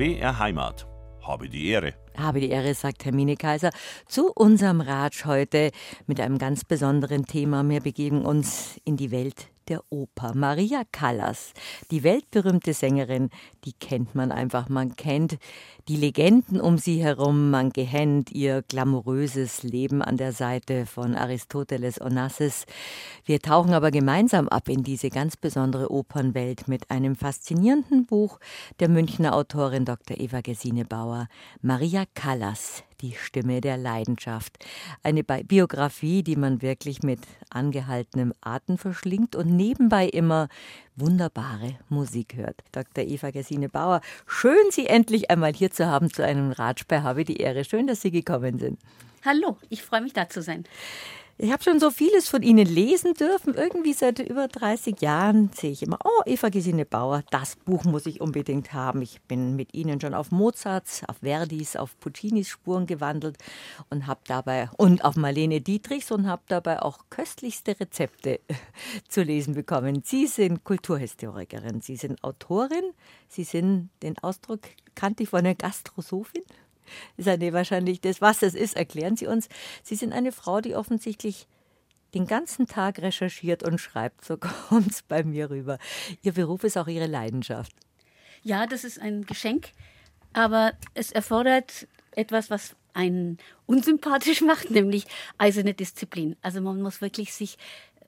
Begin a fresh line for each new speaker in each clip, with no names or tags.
BR Heimat. Habe die Ehre.
Habe die Ehre, sagt Hermine Kaiser, zu unserem Ratsch heute mit einem ganz besonderen Thema. Wir begeben uns in die Welt der Oper. Maria Callas, die weltberühmte Sängerin, die kennt man einfach. Man kennt die Legenden um sie herum, man kennt ihr glamouröses Leben an der Seite von Aristoteles Onassis. Wir tauchen aber gemeinsam ab in diese ganz besondere Opernwelt mit einem faszinierenden Buch der Münchner Autorin Dr. Eva Gesine Bauer, Maria Callas, die Stimme der Leidenschaft. Eine Biografie, die man wirklich mit angehaltenem Atem verschlingt und nebenbei immer wunderbare Musik hört. Dr. Eva Gesine Bauer, schön Sie endlich einmal hier zu haben zu einem Ratsch bei Habe die Ehre. Schön, dass Sie gekommen sind.
Hallo, ich freue mich da zu sein.
Ich habe schon so vieles von Ihnen lesen dürfen. Irgendwie seit über 30 Jahren sehe ich immer, oh, Eva Gesine Bauer, das Buch muss ich unbedingt haben. Ich bin mit Ihnen schon auf Mozarts, auf Verdis, auf Puccinis Spuren gewandelt und habe dabei, und auf Marlene Dietrichs und habe dabei auch köstlichste Rezepte zu lesen bekommen. Sie sind Kulturhistorikerin, Sie sind Autorin, Sie sind, den Ausdruck kannte ich von einer Gastrosophin ist eine wahrscheinlich das, was das ist, erklären Sie uns. Sie sind eine Frau, die offensichtlich den ganzen Tag recherchiert und schreibt, so kommt es bei mir rüber. Ihr Beruf ist auch Ihre Leidenschaft.
Ja, das ist ein Geschenk, aber es erfordert etwas, was einen unsympathisch macht, nämlich eiserne Disziplin. Also man muss wirklich sich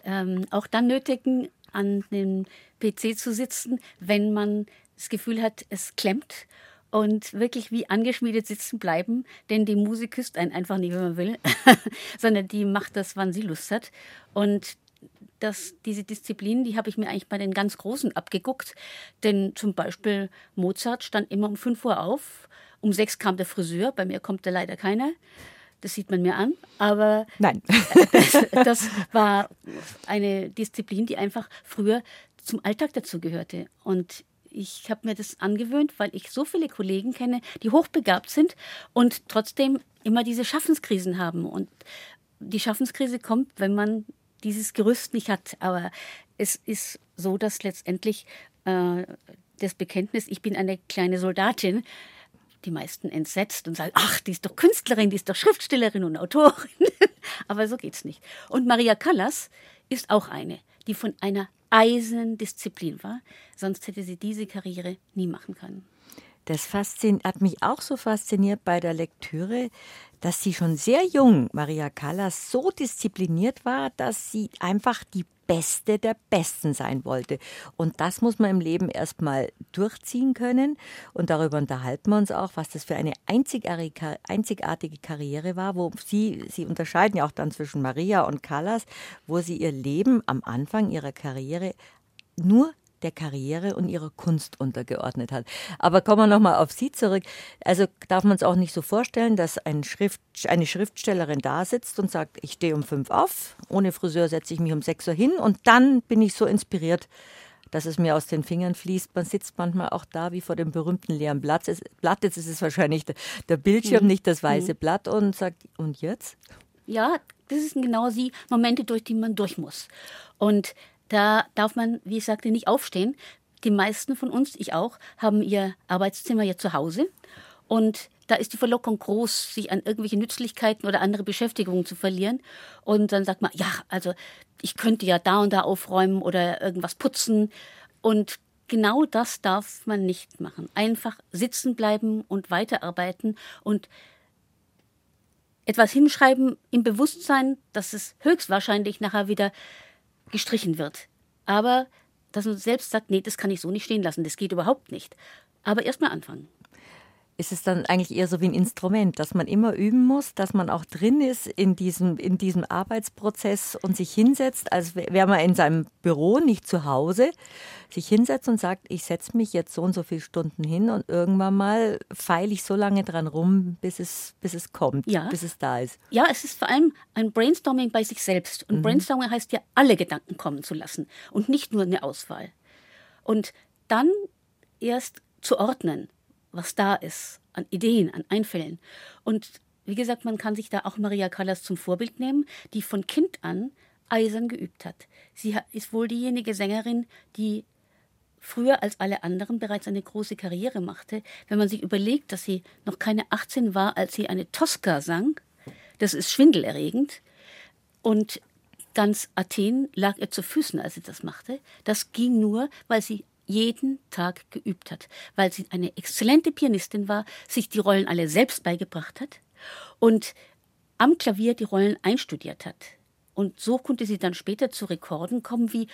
ähm, auch dann nötigen, an dem PC zu sitzen, wenn man das Gefühl hat, es klemmt und wirklich wie angeschmiedet sitzen bleiben, denn die Musik küsst einen einfach nicht, wenn man will, sondern die macht das, wann sie Lust hat. Und das, diese Disziplin, die habe ich mir eigentlich bei den ganz Großen abgeguckt. Denn zum Beispiel Mozart stand immer um 5 Uhr auf, um 6 kam der Friseur, bei mir kommt da leider keiner. Das sieht man mir an. Aber
Nein.
das, das war eine Disziplin, die einfach früher zum Alltag dazu gehörte. Und ich habe mir das angewöhnt, weil ich so viele Kollegen kenne, die hochbegabt sind und trotzdem immer diese Schaffenskrisen haben. Und die Schaffenskrise kommt, wenn man dieses Gerüst nicht hat. Aber es ist so, dass letztendlich äh, das Bekenntnis, ich bin eine kleine Soldatin, die meisten entsetzt und sagen, ach, die ist doch Künstlerin, die ist doch Schriftstellerin und Autorin. Aber so geht's nicht. Und Maria Callas ist auch eine, die von einer Eisendisziplin war. Sonst hätte sie diese Karriere nie machen können.
Das hat mich auch so fasziniert bei der Lektüre, dass sie schon sehr jung, Maria Callas, so diszipliniert war, dass sie einfach die Beste der Besten sein wollte. Und das muss man im Leben erstmal durchziehen können. Und darüber unterhalten wir uns auch, was das für eine einzigartige, Karriere war, wo sie, sie unterscheiden ja auch dann zwischen Maria und Callas, wo sie ihr Leben am Anfang ihrer Karriere nur der Karriere und ihrer Kunst untergeordnet hat. Aber kommen wir nochmal auf Sie zurück. Also darf man es auch nicht so vorstellen, dass ein Schrift, eine Schriftstellerin da sitzt und sagt, ich stehe um fünf auf, ohne Friseur setze ich mich um sechs Uhr hin und dann bin ich so inspiriert, dass es mir aus den Fingern fließt. Man sitzt manchmal auch da wie vor dem berühmten leeren Blatt. Blatt jetzt ist es wahrscheinlich der Bildschirm, mhm. nicht das weiße mhm. Blatt und sagt, und jetzt?
Ja, das sind genau die Momente, durch die man durch muss. Und da darf man, wie ich sagte, nicht aufstehen. Die meisten von uns, ich auch, haben ihr Arbeitszimmer ja zu Hause. Und da ist die Verlockung groß, sich an irgendwelche Nützlichkeiten oder andere Beschäftigungen zu verlieren. Und dann sagt man, ja, also ich könnte ja da und da aufräumen oder irgendwas putzen. Und genau das darf man nicht machen. Einfach sitzen bleiben und weiterarbeiten und etwas hinschreiben im Bewusstsein, dass es höchstwahrscheinlich nachher wieder gestrichen wird. Aber dass man selbst sagt, nee, das kann ich so nicht stehen lassen, das geht überhaupt nicht. Aber erst mal anfangen
ist es dann eigentlich eher so wie ein Instrument, dass man immer üben muss, dass man auch drin ist in diesem, in diesem Arbeitsprozess und sich hinsetzt, als wäre man in seinem Büro, nicht zu Hause, sich hinsetzt und sagt, ich setze mich jetzt so und so viele Stunden hin und irgendwann mal feile ich so lange dran rum, bis es, bis es kommt, ja. bis es da ist.
Ja, es ist vor allem ein Brainstorming bei sich selbst. Und mhm. Brainstorming heißt ja, alle Gedanken kommen zu lassen und nicht nur eine Auswahl. Und dann erst zu ordnen was da ist, an Ideen, an Einfällen. Und wie gesagt, man kann sich da auch Maria Callas zum Vorbild nehmen, die von Kind an eisern geübt hat. Sie ist wohl diejenige Sängerin, die früher als alle anderen bereits eine große Karriere machte. Wenn man sich überlegt, dass sie noch keine 18 war, als sie eine Tosca sang, das ist schwindelerregend. Und ganz Athen lag ihr zu Füßen, als sie das machte. Das ging nur, weil sie jeden Tag geübt hat, weil sie eine exzellente Pianistin war, sich die Rollen alle selbst beigebracht hat und am Klavier die Rollen einstudiert hat. Und so konnte sie dann später zu Rekorden kommen, wie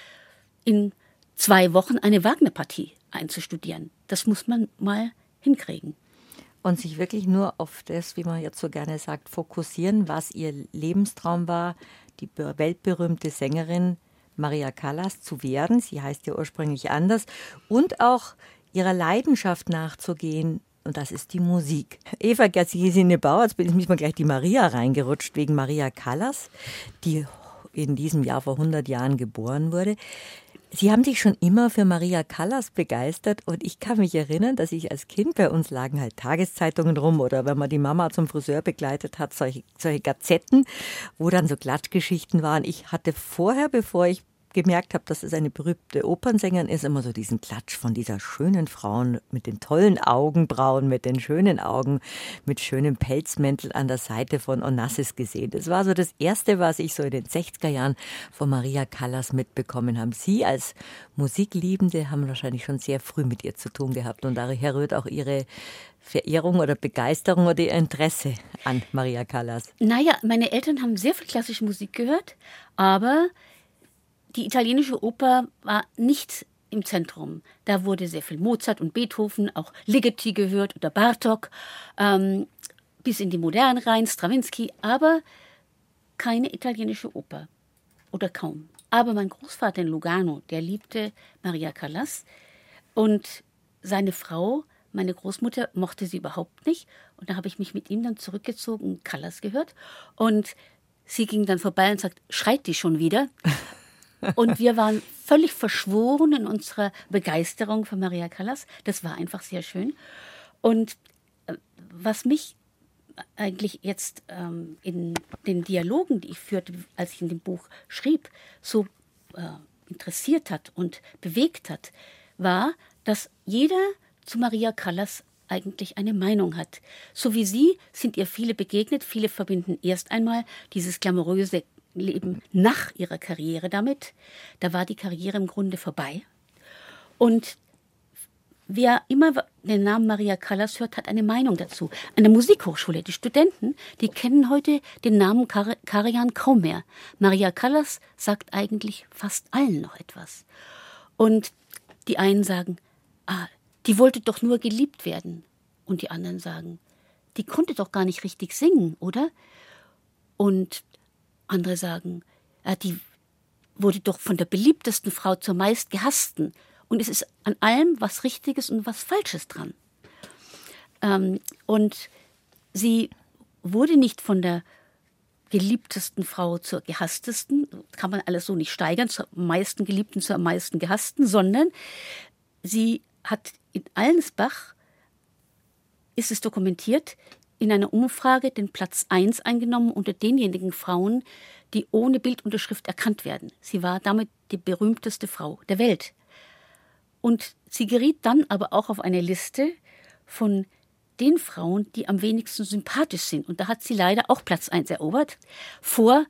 in zwei Wochen eine Wagner-Partie einzustudieren. Das muss man mal hinkriegen.
Und sich wirklich nur auf das, wie man jetzt so gerne sagt, fokussieren, was ihr Lebenstraum war, die weltberühmte Sängerin Maria Callas zu werden. Sie heißt ja ursprünglich anders. Und auch ihrer Leidenschaft nachzugehen. Und das ist die Musik. Eva Gesine Bauer, jetzt bin ich mal gleich die Maria reingerutscht, wegen Maria Callas, die in diesem Jahr vor 100 Jahren geboren wurde. Sie haben sich schon immer für Maria Callas begeistert und ich kann mich erinnern, dass ich als Kind bei uns lagen halt Tageszeitungen rum oder wenn man die Mama zum Friseur begleitet hat, solche, solche Gazetten, wo dann so Glattgeschichten waren. Ich hatte vorher, bevor ich gemerkt habe, dass es eine berühmte Opernsängerin ist, immer so diesen Klatsch von dieser schönen Frau mit den tollen Augenbrauen, mit den schönen Augen, mit schönem Pelzmäntel an der Seite von Onassis gesehen. Das war so das Erste, was ich so in den 60er Jahren von Maria Callas mitbekommen habe. Sie als Musikliebende haben wahrscheinlich schon sehr früh mit ihr zu tun gehabt und daher rührt auch ihre Verehrung oder Begeisterung oder ihr Interesse an Maria Callas?
Naja, meine Eltern haben sehr viel klassische Musik gehört, aber die italienische Oper war nicht im Zentrum. Da wurde sehr viel Mozart und Beethoven, auch Ligeti gehört oder Bartok, ähm, bis in die Moderne rein, Stravinsky, aber keine italienische Oper oder kaum. Aber mein Großvater in Lugano, der liebte Maria Callas und seine Frau, meine Großmutter, mochte sie überhaupt nicht. Und da habe ich mich mit ihm dann zurückgezogen Callas gehört. Und sie ging dann vorbei und sagt, schreit die schon wieder? Und wir waren völlig verschworen in unserer Begeisterung für Maria Callas. Das war einfach sehr schön. Und äh, was mich eigentlich jetzt ähm, in den Dialogen, die ich führte, als ich in dem Buch schrieb, so äh, interessiert hat und bewegt hat, war, dass jeder zu Maria Callas eigentlich eine Meinung hat. So wie Sie sind ihr viele begegnet. Viele verbinden erst einmal dieses glamouröse Leben nach ihrer Karriere damit. Da war die Karriere im Grunde vorbei. Und wer immer den Namen Maria Callas hört, hat eine Meinung dazu. An der Musikhochschule, die Studenten, die kennen heute den Namen Kar Karajan kaum mehr. Maria Callas sagt eigentlich fast allen noch etwas. Und die einen sagen, ah, die wollte doch nur geliebt werden. Und die anderen sagen, die konnte doch gar nicht richtig singen, oder? Und andere sagen, äh, die wurde doch von der beliebtesten Frau zur meist gehassten. Und es ist an allem was Richtiges und was Falsches dran. Ähm, und sie wurde nicht von der geliebtesten Frau zur gehasstesten, kann man alles so nicht steigern, zur meisten Geliebten zur meisten gehassten, sondern sie hat in Allensbach, ist es dokumentiert, in einer Umfrage den Platz 1 eingenommen unter denjenigen Frauen, die ohne Bildunterschrift erkannt werden. Sie war damit die berühmteste Frau der Welt. Und sie geriet dann aber auch auf eine Liste von den Frauen, die am wenigsten sympathisch sind. Und da hat sie leider auch Platz 1 erobert, vor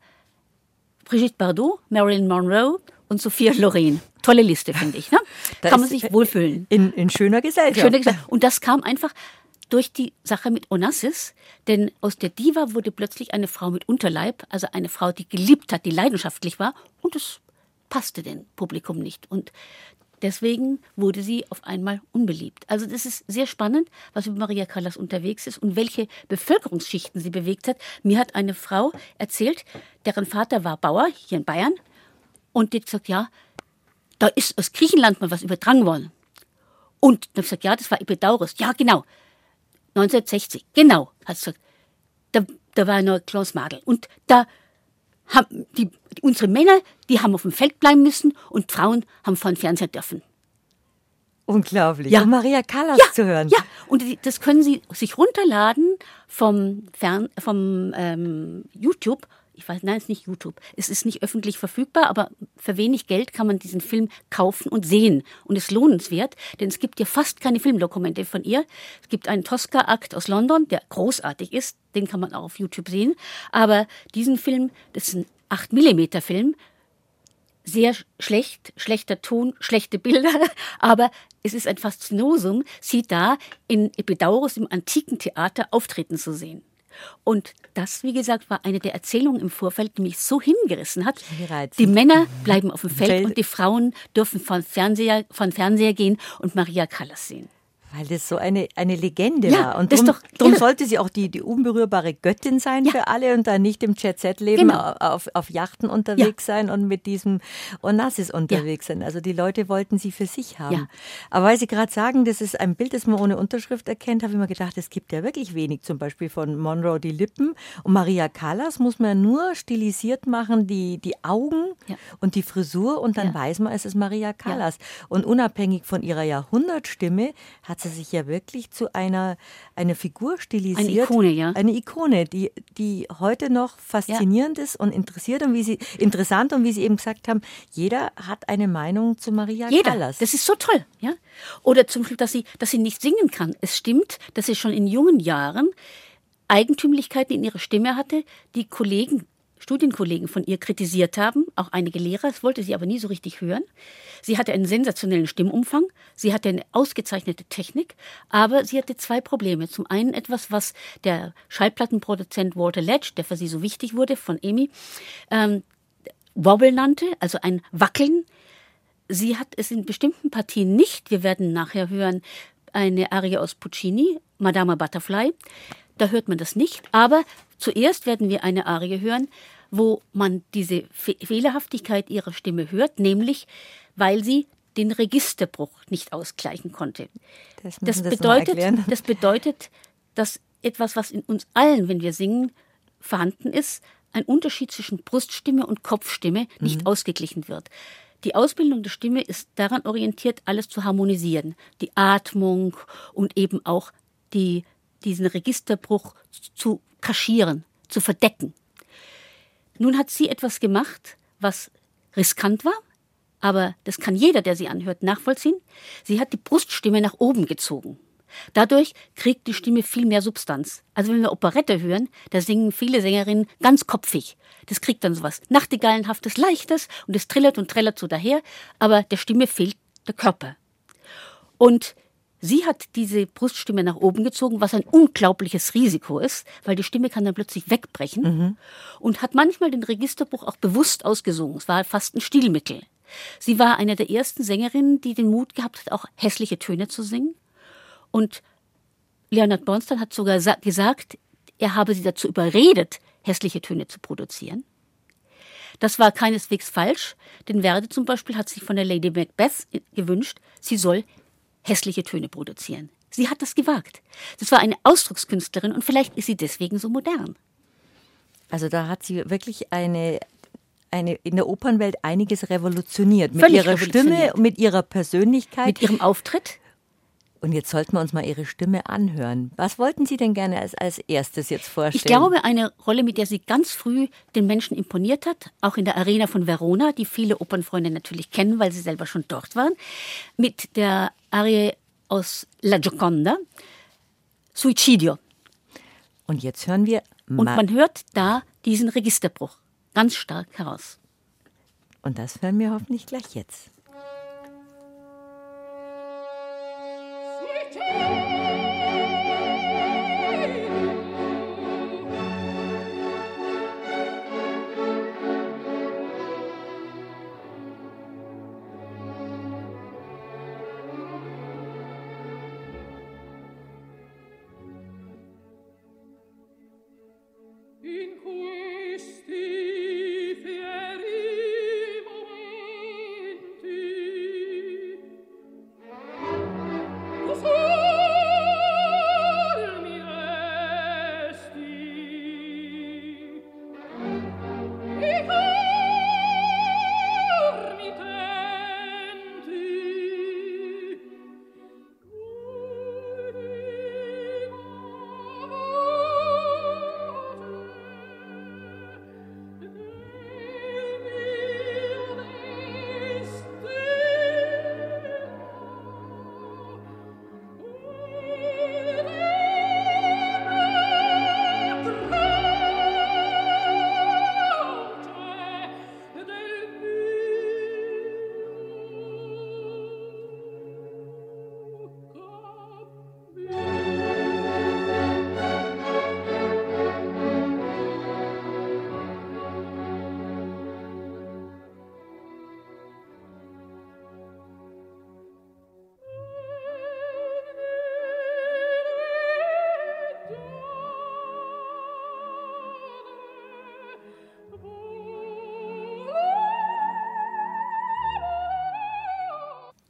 Brigitte Bardot, Marilyn Monroe und Sophia Loren. Tolle Liste, finde ich. Ne? Kann man sich wohlfühlen.
In, in schöner Gesellschaft.
Schöner Gesellschaft. Und das kam einfach durch die Sache mit Onassis, denn aus der Diva wurde plötzlich eine Frau mit Unterleib, also eine Frau, die geliebt hat, die leidenschaftlich war, und es passte dem Publikum nicht. Und deswegen wurde sie auf einmal unbeliebt. Also das ist sehr spannend, was über Maria Callas unterwegs ist und welche Bevölkerungsschichten sie bewegt hat. Mir hat eine Frau erzählt, deren Vater war Bauer hier in Bayern, und die hat gesagt, ja, da ist aus Griechenland mal was übertragen worden. Und dann habe ich gesagt, ja, das war Epidaurus. Ja, genau. 1960, genau, hat gesagt. Da, da war noch Klaus Madel. Und da haben die, unsere Männer, die haben auf dem Feld bleiben müssen und Frauen haben vor den Fernseher dürfen.
Unglaublich. Ja. Um Maria Callas
ja,
zu hören.
Ja, und das können Sie sich runterladen vom, Fern, vom ähm, YouTube ich weiß, nein, es ist nicht YouTube. Es ist nicht öffentlich verfügbar, aber für wenig Geld kann man diesen Film kaufen und sehen. Und es ist lohnenswert, denn es gibt ja fast keine Filmdokumente von ihr. Es gibt einen Tosca-Akt aus London, der großartig ist. Den kann man auch auf YouTube sehen. Aber diesen Film, das ist ein 8 mm Film, sehr schlecht, schlechter Ton, schlechte Bilder, aber es ist ein Faszinosum, sie da in Epidaurus im antiken Theater auftreten zu sehen. Und das, wie gesagt, war eine der Erzählungen im Vorfeld, die mich so hingerissen hat. Die Männer bleiben auf dem Feld und die Frauen dürfen von Fernseher, von Fernseher gehen und Maria Callas sehen.
Weil das so eine, eine Legende ja, war. Und darum, darum sollte sie auch die, die unberührbare Göttin sein ja. für alle und dann nicht im Jet-Set-Leben genau. auf, auf Yachten unterwegs ja. sein und mit diesem Onassis unterwegs sein. Also die Leute wollten sie für sich haben. Aber weil Sie gerade sagen, das ist ein Bild, das man ohne Unterschrift erkennt, habe ich mir gedacht, es gibt ja wirklich wenig. Zum Beispiel von Monroe die Lippen. Und Maria Callas muss man nur stilisiert machen, die, die Augen und die Frisur und dann weiß man, es ist Maria Callas. Und unabhängig von ihrer Jahrhundertstimme hat hat sie sich ja wirklich zu einer, einer Figur stilisiert.
Eine Ikone, ja.
Eine Ikone, die, die heute noch faszinierend ja. ist und interessiert und wie sie, interessant und wie Sie eben gesagt haben, jeder hat eine Meinung zu Maria
jeder.
Callas.
Das ist so toll, ja. Oder zum Beispiel, dass sie, dass sie nicht singen kann. Es stimmt, dass sie schon in jungen Jahren Eigentümlichkeiten in ihrer Stimme hatte, die Kollegen Studienkollegen von ihr kritisiert haben, auch einige Lehrer, das wollte sie aber nie so richtig hören. Sie hatte einen sensationellen Stimmumfang, sie hatte eine ausgezeichnete Technik, aber sie hatte zwei Probleme. Zum einen etwas, was der Schallplattenproduzent Walter Ledge, der für sie so wichtig wurde, von Amy, ähm, Wobble nannte, also ein Wackeln. Sie hat es in bestimmten Partien nicht, wir werden nachher hören, eine Arie aus Puccini, Madama Butterfly. Da hört man das nicht, aber Zuerst werden wir eine Arie hören, wo man diese Fe Fehlerhaftigkeit ihrer Stimme hört, nämlich weil sie den Registerbruch nicht ausgleichen konnte. Das, das bedeutet, das bedeutet, dass etwas, was in uns allen, wenn wir singen, vorhanden ist, ein Unterschied zwischen Bruststimme und Kopfstimme nicht mhm. ausgeglichen wird. Die Ausbildung der Stimme ist daran orientiert, alles zu harmonisieren. Die Atmung und eben auch die, diesen Registerbruch zu kaschieren, zu verdecken. Nun hat sie etwas gemacht, was riskant war, aber das kann jeder, der sie anhört, nachvollziehen. Sie hat die Bruststimme nach oben gezogen. Dadurch kriegt die Stimme viel mehr Substanz. Also wenn wir Operette hören, da singen viele Sängerinnen ganz kopfig. Das kriegt dann sowas Nachtigallenhaftes, Leichtes und es trillert und trällert so daher, aber der Stimme fehlt der Körper. Und Sie hat diese Bruststimme nach oben gezogen, was ein unglaubliches Risiko ist, weil die Stimme kann dann plötzlich wegbrechen mhm. und hat manchmal den Registerbuch auch bewusst ausgesungen. Es war fast ein Stilmittel. Sie war eine der ersten Sängerinnen, die den Mut gehabt hat, auch hässliche Töne zu singen. Und Leonard Bernstein hat sogar gesagt, er habe sie dazu überredet, hässliche Töne zu produzieren. Das war keineswegs falsch, denn Verdi zum Beispiel hat sich von der Lady Macbeth gewünscht, sie soll hässliche Töne produzieren. Sie hat das gewagt. Das war eine Ausdruckskünstlerin und vielleicht ist sie deswegen so modern.
Also da hat sie wirklich eine, eine in der Opernwelt einiges revolutioniert. Mit Völlig ihrer. Stimme, mit ihrer Persönlichkeit.
Mit ihrem Auftritt.
Und jetzt sollten wir uns mal Ihre Stimme anhören. Was wollten Sie denn gerne als, als erstes jetzt vorstellen?
Ich glaube, eine Rolle, mit der sie ganz früh den Menschen imponiert hat, auch in der Arena von Verona, die viele Opernfreunde natürlich kennen, weil sie selber schon dort waren, mit der Arie aus La Gioconda, Suicidio.
Und jetzt hören wir.
Und man hört da diesen Registerbruch ganz stark heraus.
Und das hören wir hoffentlich gleich jetzt. Sing!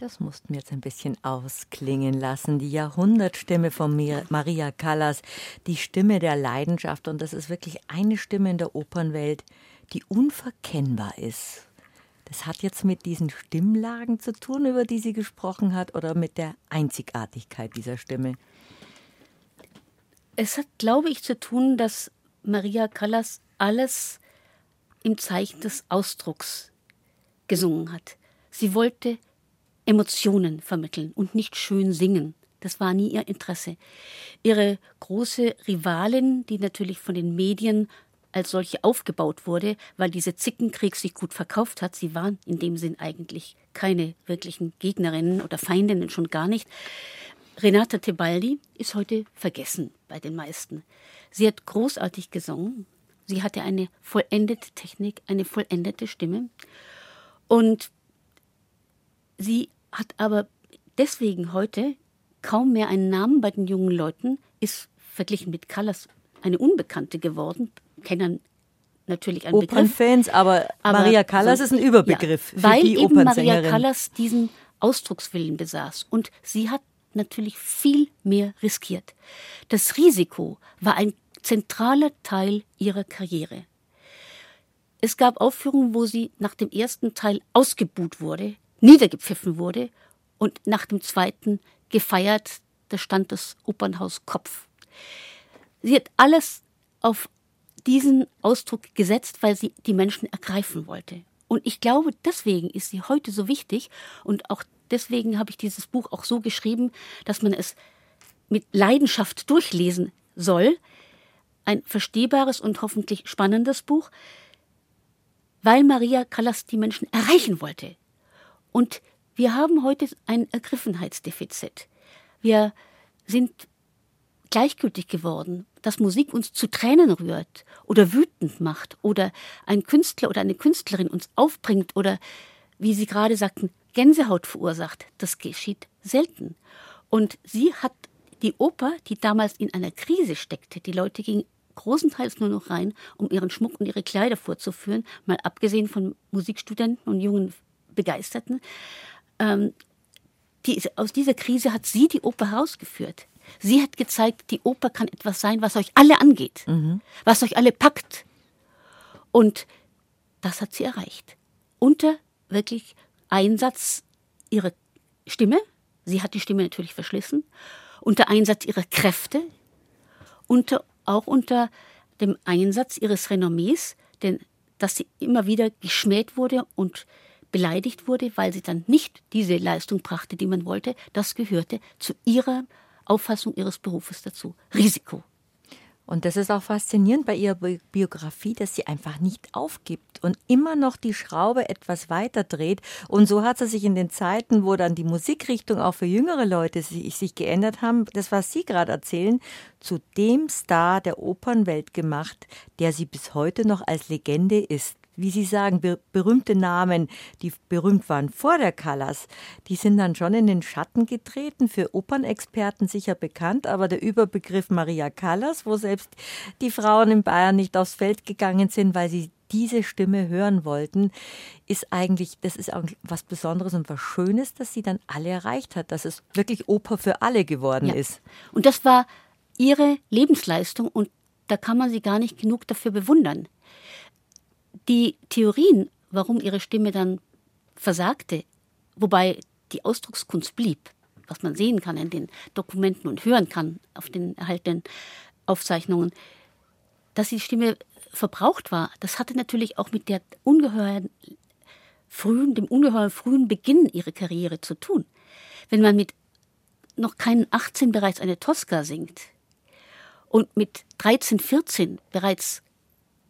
Das mussten wir jetzt ein bisschen ausklingen lassen. Die Jahrhundertstimme von Maria Callas, die Stimme der Leidenschaft. Und das ist wirklich eine Stimme in der Opernwelt, die unverkennbar ist. Das hat jetzt mit diesen Stimmlagen zu tun, über die sie gesprochen hat, oder mit der Einzigartigkeit dieser Stimme?
Es hat, glaube ich, zu tun, dass Maria Callas alles im Zeichen des Ausdrucks gesungen hat. Sie wollte Emotionen vermitteln und nicht schön singen. Das war nie ihr Interesse. Ihre große Rivalin, die natürlich von den Medien als solche aufgebaut wurde, weil diese Zickenkrieg sich gut verkauft hat. Sie waren in dem Sinn eigentlich keine wirklichen Gegnerinnen oder Feindinnen, schon gar nicht. Renata Tebaldi ist heute vergessen bei den meisten. Sie hat großartig gesungen. Sie hatte eine vollendete Technik, eine vollendete Stimme. Und sie hat aber deswegen heute kaum mehr einen Namen bei den jungen Leuten, ist verglichen mit Callas eine Unbekannte geworden, kennen natürlich einen
Opernfans,
Begriff.
Aber, aber Maria Callas ist ein Überbegriff
ja, für weil eben Maria Callas diesen Ausdruckswillen besaß und sie hat natürlich viel mehr riskiert. Das Risiko war ein zentraler Teil ihrer Karriere. Es gab Aufführungen, wo sie nach dem ersten Teil ausgebuht wurde, niedergepfiffen wurde und nach dem zweiten gefeiert, da stand das Opernhaus Kopf. Sie hat alles auf diesen Ausdruck gesetzt, weil sie die Menschen ergreifen wollte. Und ich glaube, deswegen ist sie heute so wichtig und auch deswegen habe ich dieses Buch auch so geschrieben, dass man es mit Leidenschaft durchlesen soll. Ein verstehbares und hoffentlich spannendes Buch, weil Maria Callas die Menschen erreichen wollte. Und wir haben heute ein Ergriffenheitsdefizit. Wir sind gleichgültig geworden, dass Musik uns zu Tränen rührt oder wütend macht oder ein Künstler oder eine Künstlerin uns aufbringt oder, wie Sie gerade sagten, Gänsehaut verursacht. Das geschieht selten. Und sie hat die Oper, die damals in einer Krise steckte, die Leute gingen großenteils nur noch rein, um ihren Schmuck und ihre Kleider vorzuführen, mal abgesehen von Musikstudenten und jungen Begeisterten. Ähm, die, aus dieser Krise hat sie die Oper herausgeführt. Sie hat gezeigt, die Oper kann etwas sein, was euch alle angeht, mhm. was euch alle packt. Und das hat sie erreicht. Unter wirklich Einsatz ihrer Stimme, sie hat die Stimme natürlich verschlissen, unter Einsatz ihrer Kräfte, unter, auch unter dem Einsatz ihres Renommees, denn dass sie immer wieder geschmäht wurde und beleidigt wurde, weil sie dann nicht diese Leistung brachte, die man wollte, das gehörte zu ihrer Auffassung ihres Berufes dazu. Risiko.
Und das ist auch faszinierend bei ihrer Biografie, dass sie einfach nicht aufgibt und immer noch die Schraube etwas weiter dreht. Und so hat sie sich in den Zeiten, wo dann die Musikrichtung auch für jüngere Leute sich, geändert haben, das, was Sie gerade erzählen, zu dem Star der Opernwelt gemacht, der sie bis heute noch als Legende ist wie Sie sagen, ber berühmte Namen, die berühmt waren vor der Callas, die sind dann schon in den Schatten getreten, für Opernexperten sicher bekannt, aber der Überbegriff Maria Callas, wo selbst die Frauen in Bayern nicht aufs Feld gegangen sind, weil sie diese Stimme hören wollten, ist eigentlich, das ist auch was Besonderes und was Schönes, dass sie dann alle erreicht hat, dass es wirklich Oper für alle geworden ja. ist.
Und das war ihre Lebensleistung und da kann man sie gar nicht genug dafür bewundern. Die Theorien, warum ihre Stimme dann versagte, wobei die Ausdruckskunst blieb, was man sehen kann in den Dokumenten und hören kann auf den erhaltenen Aufzeichnungen, dass die Stimme verbraucht war, das hatte natürlich auch mit der ungeheuren frühen, dem ungeheuer frühen Beginn ihrer Karriere zu tun. Wenn man mit noch keinen 18 bereits eine Tosca singt und mit 13, 14 bereits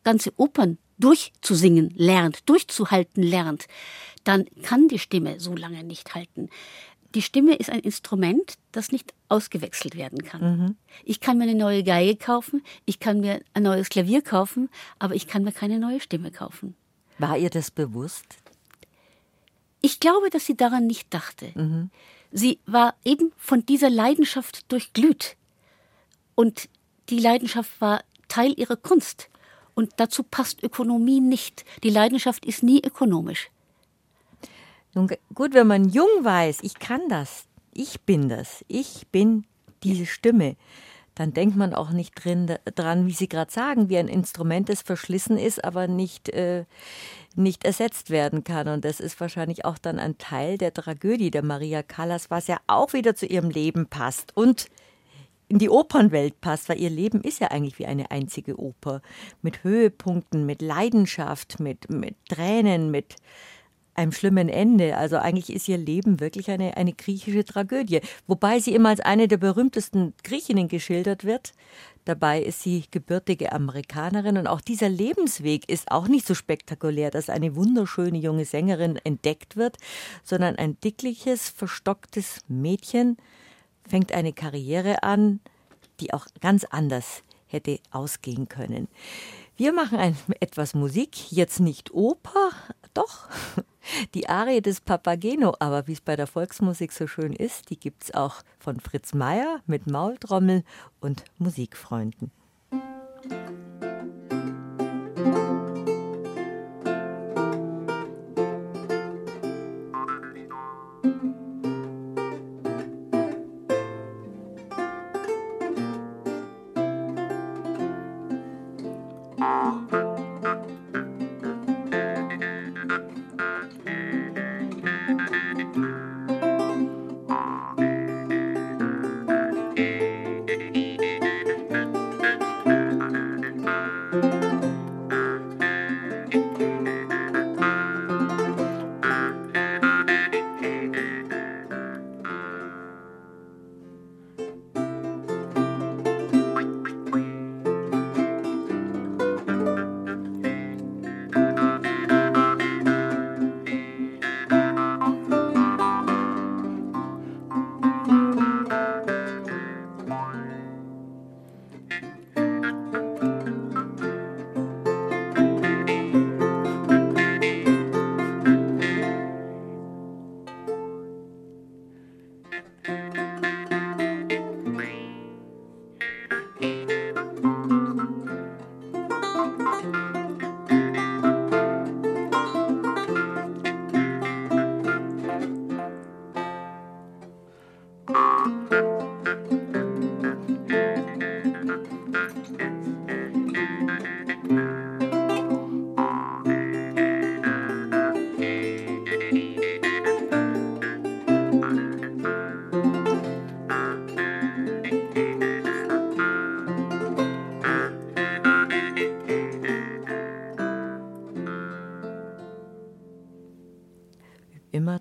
ganze Opern durchzusingen lernt, durchzuhalten lernt, dann kann die Stimme so lange nicht halten. Die Stimme ist ein Instrument, das nicht ausgewechselt werden kann. Mhm. Ich kann mir eine neue Geige kaufen, ich kann mir ein neues Klavier kaufen, aber ich kann mir keine neue Stimme kaufen.
War ihr das bewusst?
Ich glaube, dass sie daran nicht dachte. Mhm. Sie war eben von dieser Leidenschaft durchglüht. Und die Leidenschaft war Teil ihrer Kunst. Und dazu passt Ökonomie nicht. Die Leidenschaft ist nie ökonomisch.
Nun gut, wenn man jung weiß, ich kann das, ich bin das, ich bin diese Stimme, dann denkt man auch nicht drin, dran, wie Sie gerade sagen, wie ein Instrument, das verschlissen ist, aber nicht, äh, nicht ersetzt werden kann. Und das ist wahrscheinlich auch dann ein Teil der Tragödie der Maria Callas, was ja auch wieder zu ihrem Leben passt und in die Opernwelt passt, weil ihr Leben ist ja eigentlich wie eine einzige Oper. Mit Höhepunkten, mit Leidenschaft, mit, mit Tränen, mit einem schlimmen Ende. Also eigentlich ist ihr Leben wirklich eine, eine griechische Tragödie. Wobei sie immer als eine der berühmtesten Griechinnen geschildert wird. Dabei ist sie gebürtige Amerikanerin und auch dieser Lebensweg ist auch nicht so spektakulär, dass eine wunderschöne junge Sängerin entdeckt wird, sondern ein dickliches, verstocktes Mädchen fängt eine Karriere an, die auch ganz anders hätte ausgehen können. Wir machen ein, etwas Musik, jetzt nicht Oper, doch, die Arie des Papageno, aber wie es bei der Volksmusik so schön ist, die gibt es auch von Fritz Meier mit Maultrommel und Musikfreunden.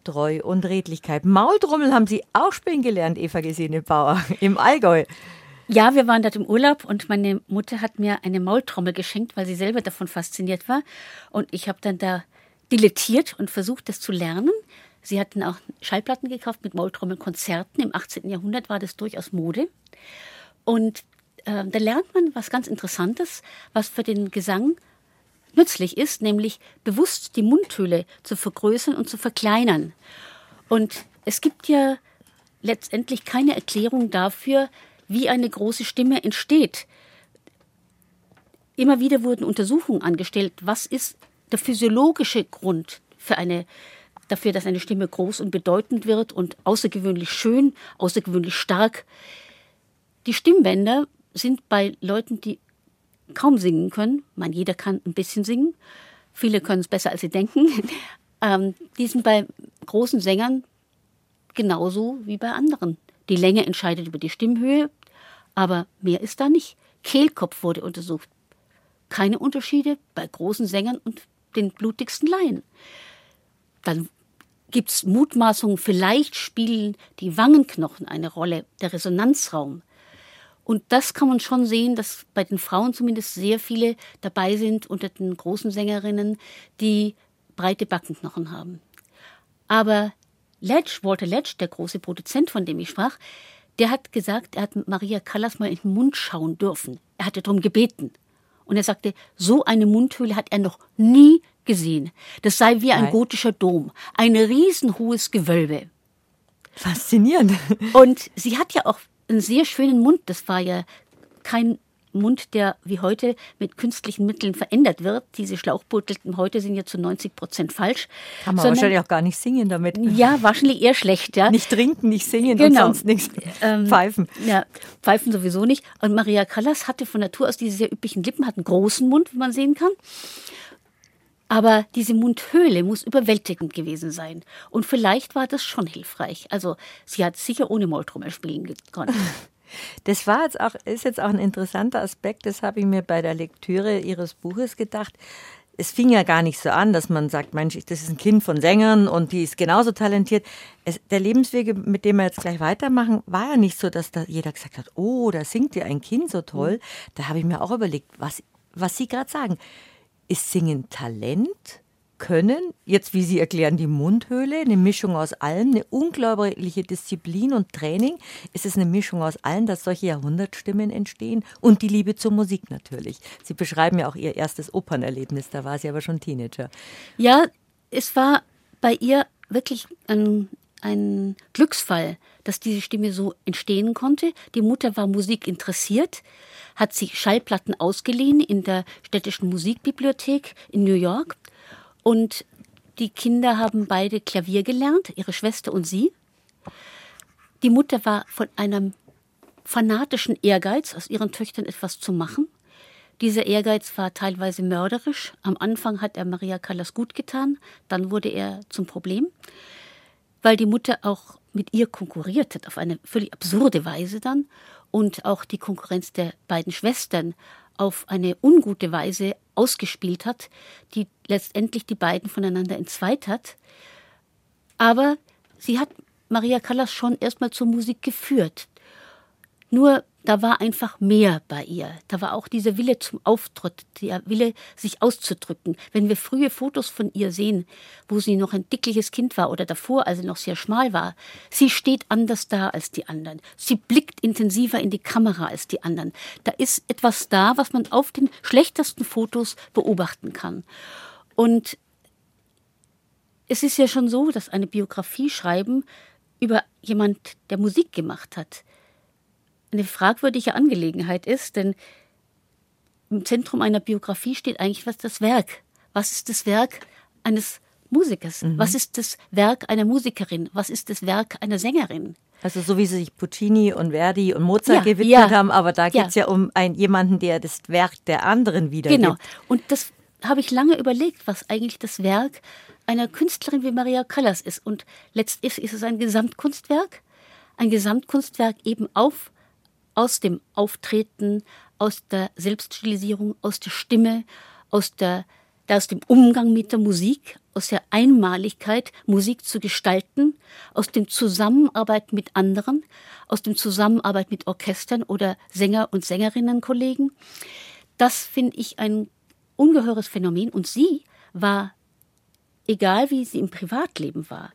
Treu und Redlichkeit. Maultrommel haben Sie auch spielen gelernt, Eva Gesine Bauer, im Allgäu.
Ja, wir waren dort im Urlaub und meine Mutter hat mir eine Maultrommel geschenkt, weil sie selber davon fasziniert war. Und ich habe dann da dilettiert und versucht, das zu lernen. Sie hatten auch Schallplatten gekauft mit Maultrommelkonzerten. Im 18. Jahrhundert war das durchaus Mode. Und äh, da lernt man was ganz Interessantes, was für den Gesang nützlich ist, nämlich bewusst die Mundhöhle zu vergrößern und zu verkleinern. Und es gibt ja letztendlich keine Erklärung dafür, wie eine große Stimme entsteht. Immer wieder wurden Untersuchungen angestellt, was ist der physiologische Grund für eine, dafür, dass eine Stimme groß und bedeutend wird und außergewöhnlich schön, außergewöhnlich stark. Die Stimmbänder sind bei Leuten, die kaum singen können. Man, jeder kann ein bisschen singen. Viele können es besser, als sie denken. Ähm, die sind bei großen Sängern genauso wie bei anderen. Die Länge entscheidet über die Stimmhöhe, aber mehr ist da nicht. Kehlkopf wurde untersucht. Keine Unterschiede bei großen Sängern und den blutigsten Laien. Dann gibt es Mutmaßungen, vielleicht spielen die Wangenknochen eine Rolle, der Resonanzraum. Und das kann man schon sehen, dass bei den Frauen zumindest sehr viele dabei sind unter den großen Sängerinnen, die breite Backenknochen haben. Aber Letsch, Walter Letsch, der große Produzent, von dem ich sprach, der hat gesagt, er hat Maria Callas mal in den Mund schauen dürfen. Er hatte darum gebeten. Und er sagte, so eine Mundhöhle hat er noch nie gesehen. Das sei wie ein Nein. gotischer Dom, ein riesenhohes Gewölbe.
Faszinierend.
Und sie hat ja auch einen sehr schönen Mund. Das war ja kein Mund, der wie heute mit künstlichen Mitteln verändert wird. Diese Schlauchbeutelten heute sind ja zu 90 Prozent falsch.
Kann man sondern, wahrscheinlich auch gar nicht singen damit.
Ja, wahrscheinlich eher schlecht, ja.
Nicht trinken, nicht singen genau. und sonst nichts. Ähm, pfeifen.
Ja, pfeifen sowieso nicht. Und Maria Callas hatte von Natur aus diese sehr üblichen Lippen, hat einen großen Mund, wie man sehen kann. Aber diese Mundhöhle muss überwältigend gewesen sein. Und vielleicht war das schon hilfreich. Also sie hat sicher ohne Molltrommel spielen können.
Das war jetzt auch, ist jetzt auch ein interessanter Aspekt, das habe ich mir bei der Lektüre Ihres Buches gedacht. Es fing ja gar nicht so an, dass man sagt, Mensch, das ist ein Kind von Sängern und die ist genauso talentiert. Es, der Lebensweg, mit dem wir jetzt gleich weitermachen, war ja nicht so, dass da jeder gesagt hat, oh, da singt ja ein Kind so toll. Mhm. Da habe ich mir auch überlegt, was, was Sie gerade sagen. Ist Singen Talent? Können, jetzt wie Sie erklären, die Mundhöhle, eine Mischung aus allem, eine unglaubliche Disziplin und Training. Ist es eine Mischung aus allem, dass solche Jahrhundertstimmen entstehen? Und die Liebe zur Musik natürlich. Sie beschreiben ja auch Ihr erstes Opernerlebnis, da war sie aber schon Teenager.
Ja, es war bei ihr wirklich ein, ein Glücksfall, dass diese Stimme so entstehen konnte. Die Mutter war Musik interessiert hat sich Schallplatten ausgeliehen in der städtischen Musikbibliothek in New York. Und die Kinder haben beide Klavier gelernt, ihre Schwester und sie. Die Mutter war von einem fanatischen Ehrgeiz, aus ihren Töchtern etwas zu machen. Dieser Ehrgeiz war teilweise mörderisch. Am Anfang hat er Maria Callas gut getan, dann wurde er zum Problem, weil die Mutter auch mit ihr konkurriert hat, auf eine völlig absurde Weise dann und auch die Konkurrenz der beiden Schwestern auf eine ungute Weise ausgespielt hat, die letztendlich die beiden voneinander entzweit hat. Aber sie hat Maria Callas schon erstmal zur Musik geführt. Nur da war einfach mehr bei ihr. Da war auch dieser Wille zum Auftritt, der Wille, sich auszudrücken. Wenn wir frühe Fotos von ihr sehen, wo sie noch ein dickliches Kind war oder davor, als sie noch sehr schmal war, sie steht anders da als die anderen. Sie blickt intensiver in die Kamera als die anderen. Da ist etwas da, was man auf den schlechtesten Fotos beobachten kann. Und es ist ja schon so, dass eine Biografie schreiben über jemand, der Musik gemacht hat, eine fragwürdige Angelegenheit ist, denn im Zentrum einer Biografie steht eigentlich was das Werk. Was ist das Werk eines Musikers? Mhm. Was ist das Werk einer Musikerin? Was ist das Werk einer Sängerin?
Also so wie sie sich Puccini und Verdi und Mozart ja, gewidmet ja, haben, aber da geht es ja. ja. um einen, jemanden, der das Werk der anderen wiedergibt.
Genau. Und das habe ich lange überlegt, was eigentlich das Werk einer Künstlerin wie Maria Callas ist. Und letztlich ist es ein Gesamtkunstwerk, ein Gesamtkunstwerk eben auf aus dem Auftreten, aus der Selbststilisierung, aus der Stimme, aus, der, aus dem Umgang mit der Musik, aus der Einmaligkeit, Musik zu gestalten, aus dem Zusammenarbeit mit anderen, aus dem Zusammenarbeit mit Orchestern oder Sänger und Sängerinnenkollegen. Das finde ich ein ungeheures Phänomen. Und sie war, egal wie sie im Privatleben war,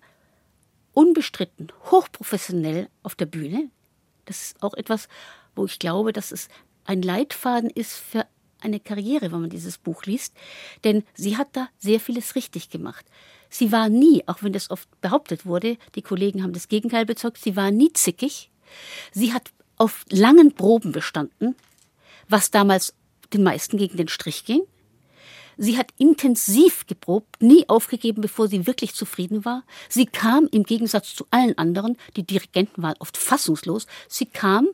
unbestritten hochprofessionell auf der Bühne, das ist auch etwas, wo ich glaube, dass es ein Leitfaden ist für eine Karriere, wenn man dieses Buch liest. Denn sie hat da sehr vieles richtig gemacht. Sie war nie, auch wenn das oft behauptet wurde, die Kollegen haben das Gegenteil bezeugt, sie war nie zickig. Sie hat auf langen Proben bestanden, was damals den meisten gegen den Strich ging. Sie hat intensiv geprobt, nie aufgegeben, bevor sie wirklich zufrieden war. Sie kam im Gegensatz zu allen anderen, die Dirigenten waren oft fassungslos, sie kam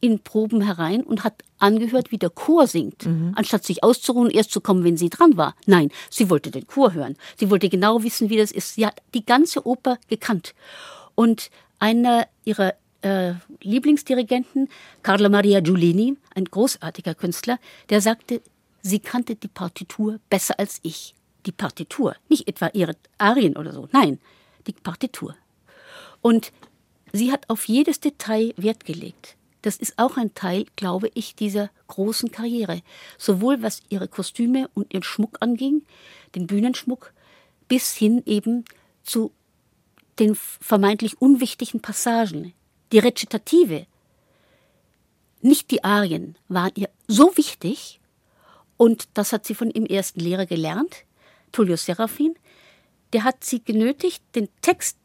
in Proben herein und hat angehört, wie der Chor singt, mhm. anstatt sich auszuruhen, erst zu kommen, wenn sie dran war. Nein, sie wollte den Chor hören. Sie wollte genau wissen, wie das ist. Sie hat die ganze Oper gekannt. Und einer ihrer äh, Lieblingsdirigenten, Carlo Maria Giulini, ein großartiger Künstler, der sagte, Sie kannte die Partitur besser als ich. Die Partitur, nicht etwa ihre Arien oder so, nein, die Partitur. Und sie hat auf jedes Detail Wert gelegt. Das ist auch ein Teil, glaube ich, dieser großen Karriere. Sowohl was ihre Kostüme und ihren Schmuck anging, den Bühnenschmuck, bis hin eben zu den vermeintlich unwichtigen Passagen. Die Rezitative, nicht die Arien, waren ihr so wichtig, und das hat sie von ihrem ersten Lehrer gelernt, Tullio Serafin. Der hat sie genötigt, den Text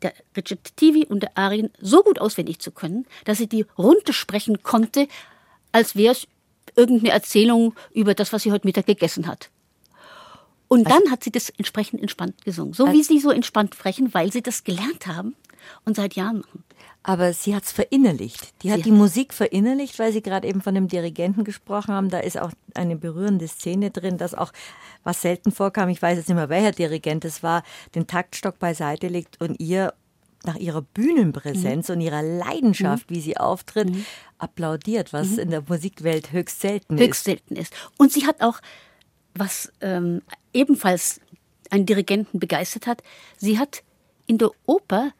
der Recitativi und der Arien so gut auswendig zu können, dass sie die runtersprechen konnte, als wäre es irgendeine Erzählung über das, was sie heute Mittag gegessen hat. Und also, dann hat sie das entsprechend entspannt gesungen. So also, wie sie so entspannt sprechen, weil sie das gelernt haben und seit Jahren machen.
Aber sie hat es verinnerlicht. Die sie hat die Musik verinnerlicht, weil Sie gerade eben von dem Dirigenten gesprochen haben. Da ist auch eine berührende Szene drin, dass auch, was selten vorkam, ich weiß jetzt nicht mehr, welcher Dirigent es war, den Taktstock beiseite legt und ihr nach ihrer Bühnenpräsenz mhm. und ihrer Leidenschaft, mhm. wie sie auftritt, mhm. applaudiert, was mhm. in der Musikwelt höchst selten
höchst ist. Höchst selten ist. Und sie hat auch, was ähm, ebenfalls einen Dirigenten begeistert hat, sie hat in der Oper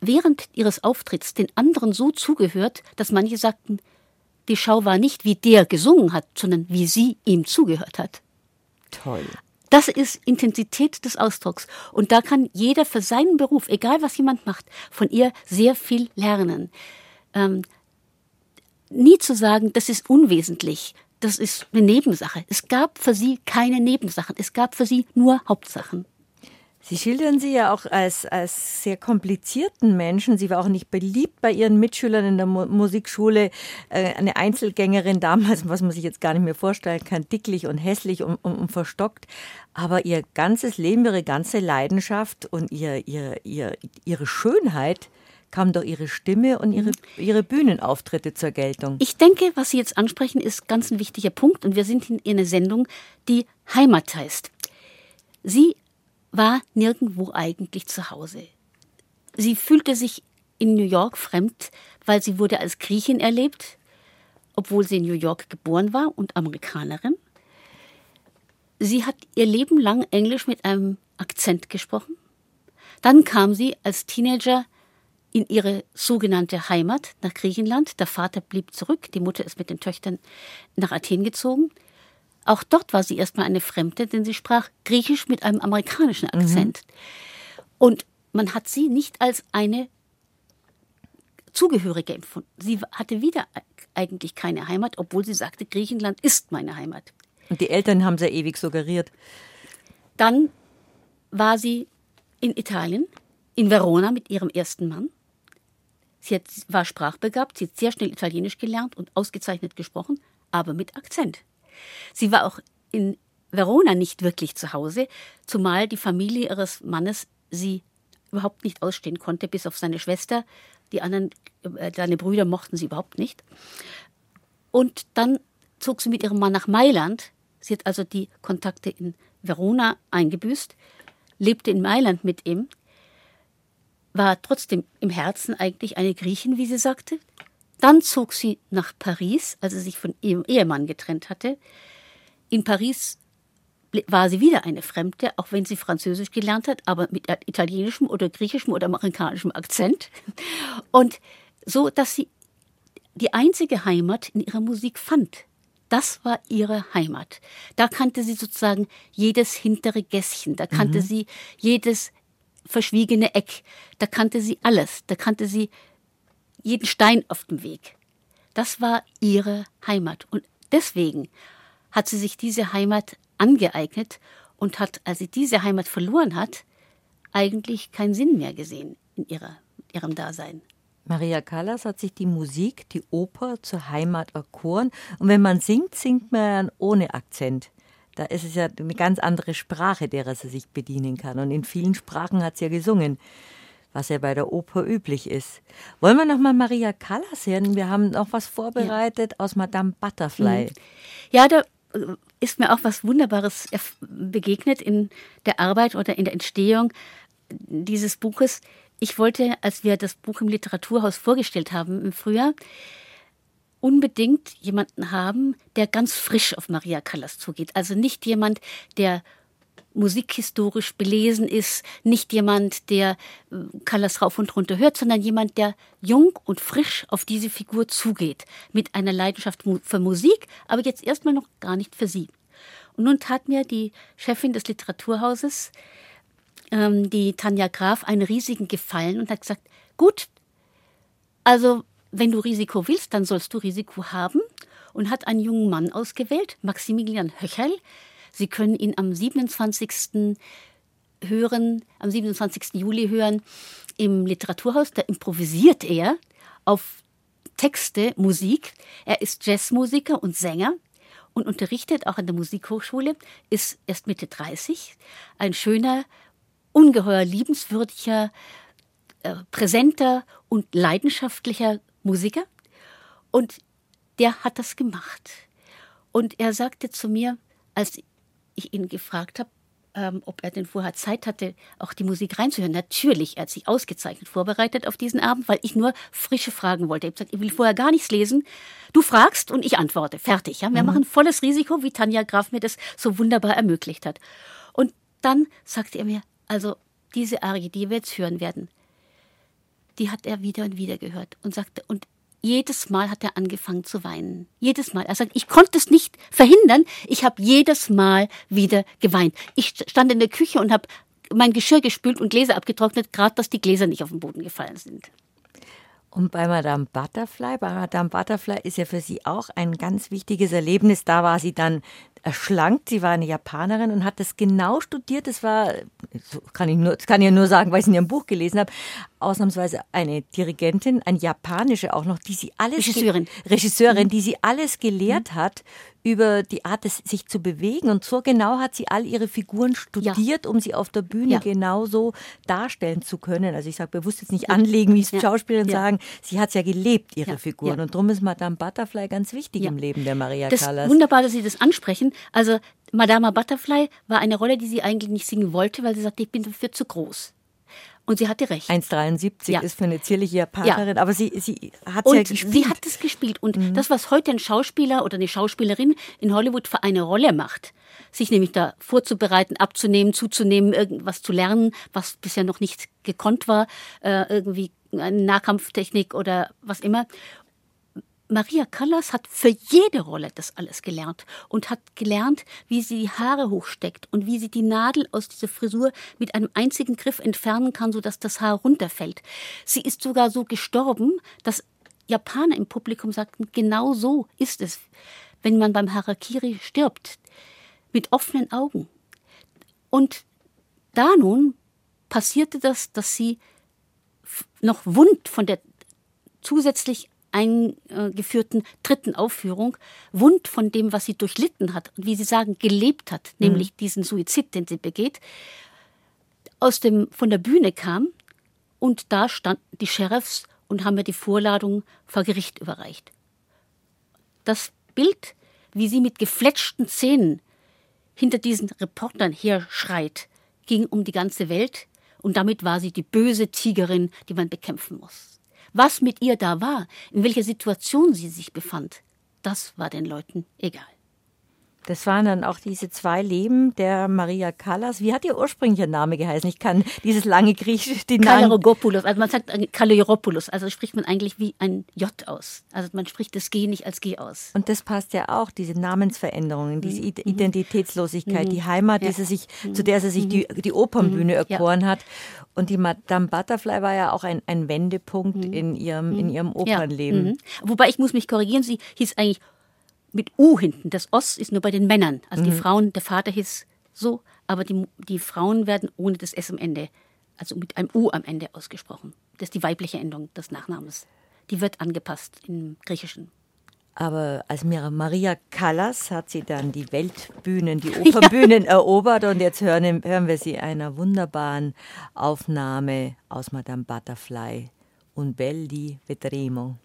während ihres Auftritts den anderen so zugehört, dass manche sagten, die Schau war nicht, wie der gesungen hat, sondern wie sie ihm zugehört hat.
Toll.
Das ist Intensität des Ausdrucks. Und da kann jeder für seinen Beruf, egal was jemand macht, von ihr sehr viel lernen. Ähm, nie zu sagen, das ist unwesentlich, das ist eine Nebensache. Es gab für sie keine Nebensachen, es gab für sie nur Hauptsachen.
Sie schildern sie ja auch als, als sehr komplizierten Menschen. Sie war auch nicht beliebt bei ihren Mitschülern in der Mu Musikschule. Äh, eine Einzelgängerin damals, was man sich jetzt gar nicht mehr vorstellen kann, dicklich und hässlich und, und, und verstockt. Aber ihr ganzes Leben, ihre ganze Leidenschaft und ihr, ihr, ihr, ihre Schönheit kam durch ihre Stimme und ihre, ihre Bühnenauftritte zur Geltung.
Ich denke, was Sie jetzt ansprechen, ist ganz ein wichtiger Punkt. Und wir sind in einer Sendung, die Heimat heißt. Sie war nirgendwo eigentlich zu Hause. Sie fühlte sich in New York fremd, weil sie wurde als Griechin erlebt, obwohl sie in New York geboren war und Amerikanerin. Sie hat ihr Leben lang Englisch mit einem Akzent gesprochen. Dann kam sie als Teenager in ihre sogenannte Heimat nach Griechenland. Der Vater blieb zurück, die Mutter ist mit den Töchtern nach Athen gezogen. Auch dort war sie erstmal eine Fremde, denn sie sprach Griechisch mit einem amerikanischen Akzent. Mhm. Und man hat sie nicht als eine Zugehörige empfunden. Sie hatte wieder eigentlich keine Heimat, obwohl sie sagte, Griechenland ist meine Heimat.
Und die Eltern haben sehr ewig suggeriert.
Dann war sie in Italien, in Verona mit ihrem ersten Mann. Sie hat, war sprachbegabt, sie hat sehr schnell Italienisch gelernt und ausgezeichnet gesprochen, aber mit Akzent. Sie war auch in Verona nicht wirklich zu Hause, zumal die Familie ihres Mannes sie überhaupt nicht ausstehen konnte, bis auf seine Schwester. Die anderen, äh, seine Brüder mochten sie überhaupt nicht. Und dann zog sie mit ihrem Mann nach Mailand. Sie hat also die Kontakte in Verona eingebüßt, lebte in Mailand mit ihm, war trotzdem im Herzen eigentlich eine Griechin, wie sie sagte, dann zog sie nach Paris, als sie sich von ihrem Ehemann getrennt hatte. In Paris war sie wieder eine Fremde, auch wenn sie Französisch gelernt hat, aber mit italienischem oder griechischem oder amerikanischem Akzent. Und so, dass sie die einzige Heimat in ihrer Musik fand. Das war ihre Heimat. Da kannte sie sozusagen jedes hintere Gässchen, da kannte mhm. sie jedes verschwiegene Eck, da kannte sie alles, da kannte sie jeden Stein auf dem Weg. Das war ihre Heimat. Und deswegen hat sie sich diese Heimat angeeignet und hat, als sie diese Heimat verloren hat, eigentlich keinen Sinn mehr gesehen in ihrer, ihrem Dasein.
Maria Callas hat sich die Musik, die Oper zur Heimat erkoren. Und wenn man singt, singt man ohne Akzent. Da ist es ja eine ganz andere Sprache, derer sie sich bedienen kann. Und in vielen Sprachen hat sie ja gesungen was ja bei der Oper üblich ist. Wollen wir noch mal Maria Callas hören? Wir haben noch was vorbereitet ja. aus Madame Butterfly. Mhm.
Ja, da äh, ist mir auch was Wunderbares begegnet in der Arbeit oder in der Entstehung dieses Buches. Ich wollte, als wir das Buch im Literaturhaus vorgestellt haben im Frühjahr, unbedingt jemanden haben, der ganz frisch auf Maria Callas zugeht. Also nicht jemand, der musikhistorisch belesen ist, nicht jemand, der äh, Callas rauf und runter hört, sondern jemand, der jung und frisch auf diese Figur zugeht, mit einer Leidenschaft für Musik, aber jetzt erstmal noch gar nicht für sie. Und nun tat mir die Chefin des Literaturhauses, ähm, die Tanja Graf, einen riesigen Gefallen und hat gesagt, gut, also wenn du Risiko willst, dann sollst du Risiko haben und hat einen jungen Mann ausgewählt, Maximilian Höcherl, Sie können ihn am 27. hören, am 27. Juli hören im Literaturhaus. Da improvisiert er auf Texte, Musik. Er ist Jazzmusiker und Sänger und unterrichtet auch an der Musikhochschule, ist erst Mitte 30, ein schöner, ungeheuer liebenswürdiger, äh, präsenter und leidenschaftlicher Musiker. Und der hat das gemacht. Und er sagte zu mir, als ich ihn gefragt habe, ähm, ob er denn vorher Zeit hatte, auch die Musik reinzuhören. Natürlich, er hat sich ausgezeichnet vorbereitet auf diesen Abend, weil ich nur frische Fragen wollte. Ich habe gesagt, ich will vorher gar nichts lesen. Du fragst und ich antworte. Fertig. Ja? Wir mhm. machen volles Risiko, wie Tanja Graf mir das so wunderbar ermöglicht hat. Und dann sagte er mir, also diese Arie, die wir jetzt hören werden, die hat er wieder und wieder gehört und sagte, und jedes Mal hat er angefangen zu weinen. Jedes Mal. Er sagt, ich konnte es nicht verhindern. Ich habe jedes Mal wieder geweint. Ich stand in der Küche und habe mein Geschirr gespült und Gläser abgetrocknet, gerade dass die Gläser nicht auf den Boden gefallen sind.
Und bei Madame Butterfly, bei Madame Butterfly ist ja für sie auch ein ganz wichtiges Erlebnis. Da war sie dann erschlankt. Sie war eine Japanerin und hat das genau studiert. Das war, das kann ich nur, das kann ich nur sagen, weil ich es in ihrem Buch gelesen habe, ausnahmsweise eine Dirigentin, eine japanische auch noch, die sie alles
Regisseurin,
Regisseurin, mhm. die sie alles gelehrt mhm. hat über die Art, sich zu bewegen. Und so genau hat sie all ihre Figuren studiert, ja. um sie auf der Bühne ja. genauso darstellen zu können. Also ich sage bewusst jetzt nicht anlegen, wie es ja. Schauspielerinnen sagen. Sie hat es ja gelebt, ihre Figuren. Und darum ist Madame Butterfly ganz wichtig im Leben der Maria
das
Callas.
Wunderbar, dass Sie das ansprechen. Also Madame Butterfly war eine Rolle, die sie eigentlich nicht singen wollte, weil sie sagte, ich bin dafür zu groß. Und sie hatte recht.
1,73 ja. ist für eine zierliche Japanerin, ja. aber sie, sie hat
es
ja gespielt.
Sie hat es gespielt. Und mhm. das, was heute ein Schauspieler oder eine Schauspielerin in Hollywood für eine Rolle macht, sich nämlich da vorzubereiten, abzunehmen, zuzunehmen, irgendwas zu lernen, was bisher noch nicht gekonnt war, äh, irgendwie eine Nahkampftechnik oder was immer. Maria Callas hat für jede Rolle das alles gelernt und hat gelernt, wie sie die Haare hochsteckt und wie sie die Nadel aus dieser Frisur mit einem einzigen Griff entfernen kann, sodass das Haar runterfällt. Sie ist sogar so gestorben, dass Japaner im Publikum sagten, genau so ist es, wenn man beim Harakiri stirbt, mit offenen Augen. Und da nun passierte das, dass sie noch wund von der zusätzlich eingeführten dritten Aufführung wund von dem, was sie durchlitten hat und wie Sie sagen, gelebt hat, mhm. nämlich diesen Suizid, den sie begeht, aus dem, von der Bühne kam und da standen die Sheriffs und haben mir die Vorladung vor Gericht überreicht. Das Bild, wie sie mit gefletschten Zähnen hinter diesen Reportern herschreit, ging um die ganze Welt und damit war sie die böse Tigerin, die man bekämpfen muss. Was mit ihr da war, in welcher Situation sie sich befand, das war den Leuten egal.
Das waren dann auch diese zwei Leben der Maria Callas. Wie hat ihr ursprünglicher Name geheißen? Ich kann dieses lange griechische
den Kalerogopoulos, also man sagt Kaleropoulos, also spricht man eigentlich wie ein J aus. Also man spricht das G nicht als G aus.
Und das passt ja auch, diese Namensveränderungen, diese mhm. Identitätslosigkeit, mhm. die Heimat, ja. sich, mhm. zu der sie sich die, die Opernbühne mhm. erkoren ja. hat. Und die Madame Butterfly war ja auch ein, ein Wendepunkt mhm. in, ihrem, in mhm. ihrem Opernleben. Ja.
Wobei ich muss mich korrigieren, sie hieß eigentlich mit U hinten. Das Os ist nur bei den Männern. Also mhm. die Frauen, der Vater hieß so, aber die, die Frauen werden ohne das S am Ende, also mit einem U am Ende ausgesprochen. Das ist die weibliche Endung des Nachnamens. Die wird angepasst im Griechischen.
Aber als Maria Callas hat sie dann die Weltbühnen, die Opernbühnen ja. erobert und jetzt hören, hören wir sie einer wunderbaren Aufnahme aus Madame Butterfly und Belli Vedremo.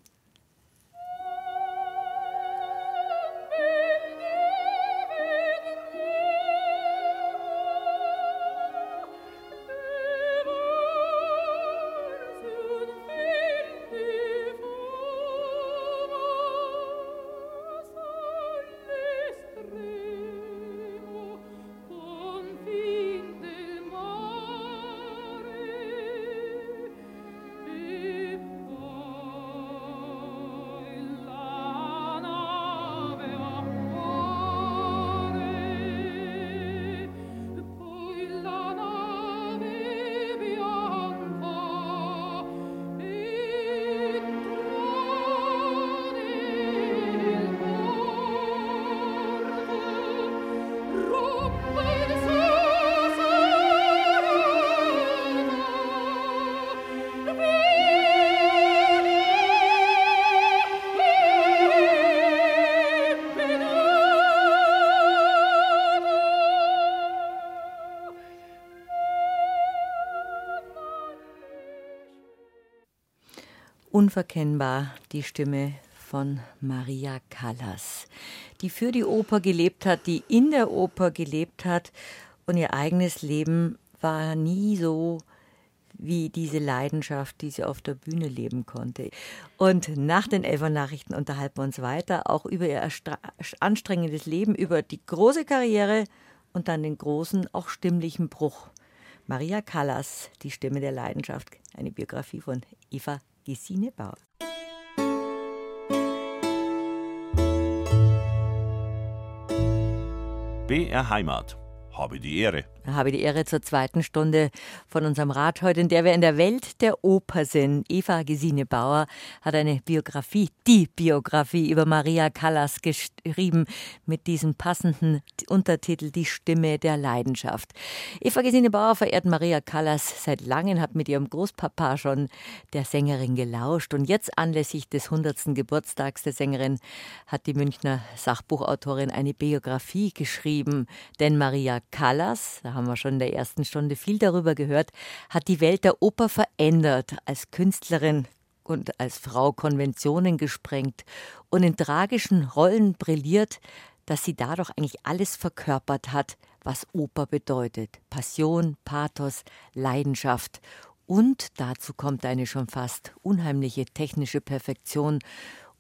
Unverkennbar die Stimme von Maria Callas, die für die Oper gelebt hat, die in der Oper gelebt hat und ihr eigenes Leben war nie so wie diese Leidenschaft, die sie auf der Bühne leben konnte. Und nach den Elfer-Nachrichten unterhalten wir uns weiter, auch über ihr anstrengendes Leben, über die große Karriere und dann den großen, auch stimmlichen Bruch. Maria Callas, die Stimme der Leidenschaft, eine Biografie von Eva Gesine Bauer.
BR Heimat. Habe die Ehre
habe die Ehre zur zweiten Stunde von unserem Rat heute, in der wir in der Welt der Oper sind. Eva Gesine Bauer hat eine Biografie, die Biografie über Maria Callas geschrieben mit diesem passenden Untertitel Die Stimme der Leidenschaft. Eva Gesine Bauer verehrt Maria Callas seit langem, hat mit ihrem Großpapa schon der Sängerin gelauscht und jetzt anlässlich des 100. Geburtstags der Sängerin hat die Münchner Sachbuchautorin eine Biografie geschrieben, denn Maria Callas, haben wir schon in der ersten Stunde viel darüber gehört, hat die Welt der Oper verändert, als Künstlerin und als Frau Konventionen gesprengt und in tragischen Rollen brilliert, dass sie dadurch eigentlich alles verkörpert hat, was Oper bedeutet. Passion, Pathos, Leidenschaft. Und dazu kommt eine schon fast unheimliche technische Perfektion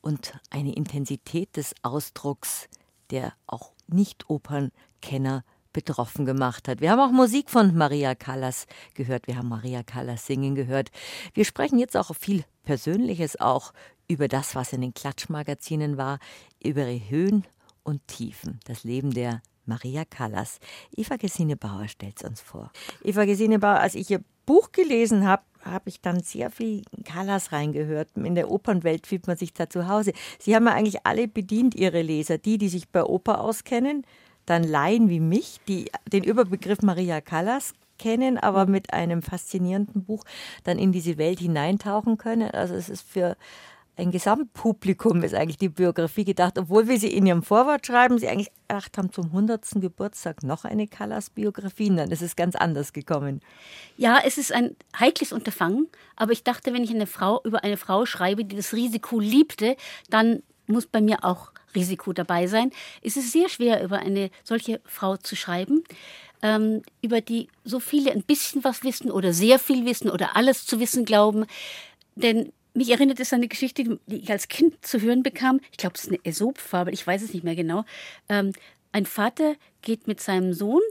und eine Intensität des Ausdrucks, der auch Nicht-Opernkenner betroffen gemacht hat. Wir haben auch Musik von Maria Callas gehört. Wir haben Maria Callas singen gehört. Wir sprechen jetzt auch viel Persönliches auch über das, was in den Klatschmagazinen war, über ihre Höhen und Tiefen, das Leben der Maria Callas. Eva Gesine Bauer stellt es uns vor. Eva Gesine Bauer, als ich ihr Buch gelesen habe, habe ich dann sehr viel Callas reingehört. In der Opernwelt fühlt man sich da zu Hause. Sie haben ja eigentlich alle bedient, Ihre Leser. Die, die sich bei Oper auskennen, dann Laien wie mich, die den Überbegriff Maria Callas kennen, aber mit einem faszinierenden Buch dann in diese Welt hineintauchen können. Also es ist für ein Gesamtpublikum ist eigentlich die Biografie gedacht, obwohl wir sie in ihrem Vorwort schreiben, sie eigentlich gedacht haben, zum 100. Geburtstag noch eine Callas-Biografie. Dann ist es ganz anders gekommen.
Ja, es ist ein heikles Unterfangen, aber ich dachte, wenn ich eine Frau über eine Frau schreibe, die das Risiko liebte, dann muss bei mir auch Risiko dabei sein. Es ist sehr schwer, über eine solche Frau zu schreiben, ähm, über die so viele ein bisschen was wissen oder sehr viel wissen oder alles zu wissen glauben. Denn mich erinnert es an eine Geschichte, die ich als Kind zu hören bekam. Ich glaube, es ist eine Aesop-Fabel, ich weiß es nicht mehr genau. Ähm, ein Vater geht mit seinem Sohn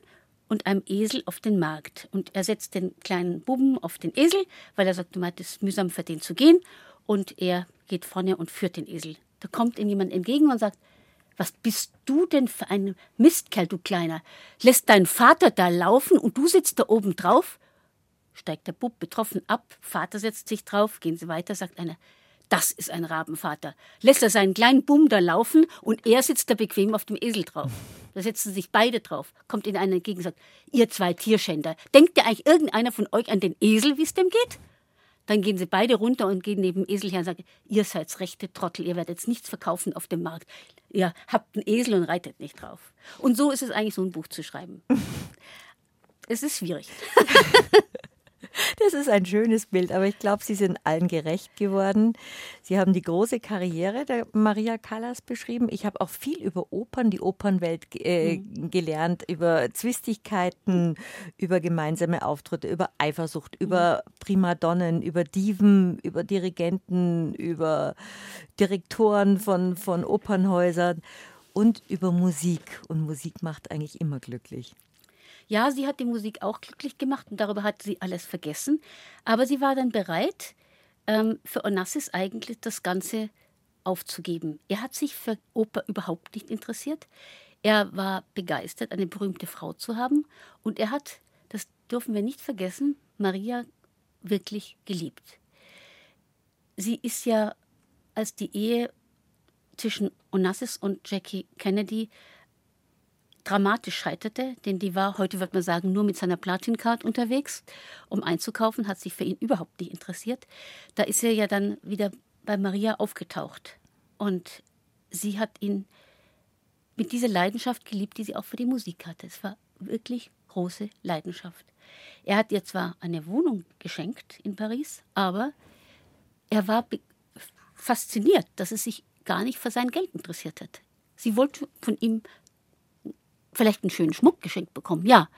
und einem Esel auf den Markt. Und er setzt den kleinen Buben auf den Esel, weil er sagt, es ist mühsam für den zu gehen. Und er geht vorne und führt den Esel da kommt ihm jemand entgegen und sagt, was bist du denn für ein Mistkerl, du Kleiner? Lässt dein Vater da laufen und du sitzt da oben drauf? Steigt der Bub betroffen ab, Vater setzt sich drauf, gehen sie weiter, sagt einer, das ist ein Rabenvater. Lässt er seinen kleinen Buben da laufen und er sitzt da bequem auf dem Esel drauf. Da setzen sich beide drauf. Kommt ihnen einer entgegen und sagt, ihr zwei Tierschänder, denkt ihr eigentlich irgendeiner von euch an den Esel, wie es dem geht? Dann gehen sie beide runter und gehen neben dem Esel her und sagen, ihr seid rechte Trottel, ihr werdet nichts verkaufen auf dem Markt. Ihr habt einen Esel und reitet nicht drauf. Und so ist es eigentlich, so ein Buch zu schreiben. es ist schwierig.
Das ist ein schönes Bild, aber ich glaube, Sie sind allen gerecht geworden. Sie haben die große Karriere der Maria Callas beschrieben. Ich habe auch viel über Opern, die Opernwelt äh, mhm. gelernt, über Zwistigkeiten, über gemeinsame Auftritte, über Eifersucht, mhm. über Primadonnen, über Diven, über Dirigenten, über Direktoren von, von Opernhäusern und über Musik. Und Musik macht eigentlich immer glücklich.
Ja, sie hat die Musik auch glücklich gemacht und darüber hat sie alles vergessen. Aber sie war dann bereit, ähm, für Onassis eigentlich das Ganze aufzugeben. Er hat sich für Oper überhaupt nicht interessiert. Er war begeistert, eine berühmte Frau zu haben. Und er hat, das dürfen wir nicht vergessen, Maria wirklich geliebt. Sie ist ja, als die Ehe zwischen Onassis und Jackie Kennedy dramatisch scheiterte, denn die war, heute wird man sagen, nur mit seiner Platincard unterwegs, um einzukaufen, hat sich für ihn überhaupt nicht interessiert. Da ist er ja dann wieder bei Maria aufgetaucht. Und sie hat ihn mit dieser Leidenschaft geliebt, die sie auch für die Musik hatte. Es war wirklich große Leidenschaft. Er hat ihr zwar eine Wohnung geschenkt in Paris, aber er war fasziniert, dass es sich gar nicht für sein Geld interessiert hat. Sie wollte von ihm vielleicht einen schönen Schmuck geschenkt bekommen, ja,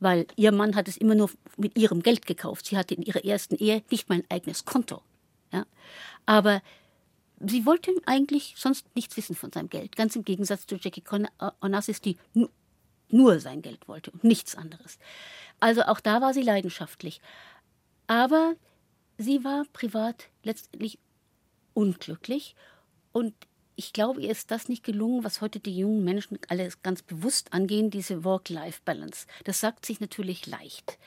weil ihr Mann hat es immer nur mit ihrem Geld gekauft. Sie hatte in ihrer ersten Ehe nicht mal ein eigenes Konto. Ja. Aber sie wollte eigentlich sonst nichts wissen von seinem Geld. Ganz im Gegensatz zu Jackie Onassis, die nur sein Geld wollte und nichts anderes. Also auch da war sie leidenschaftlich. Aber sie war privat letztendlich unglücklich und ich glaube, ihr ist das nicht gelungen, was heute die jungen Menschen alle ganz bewusst angehen, diese Work-Life-Balance. Das sagt sich natürlich leicht.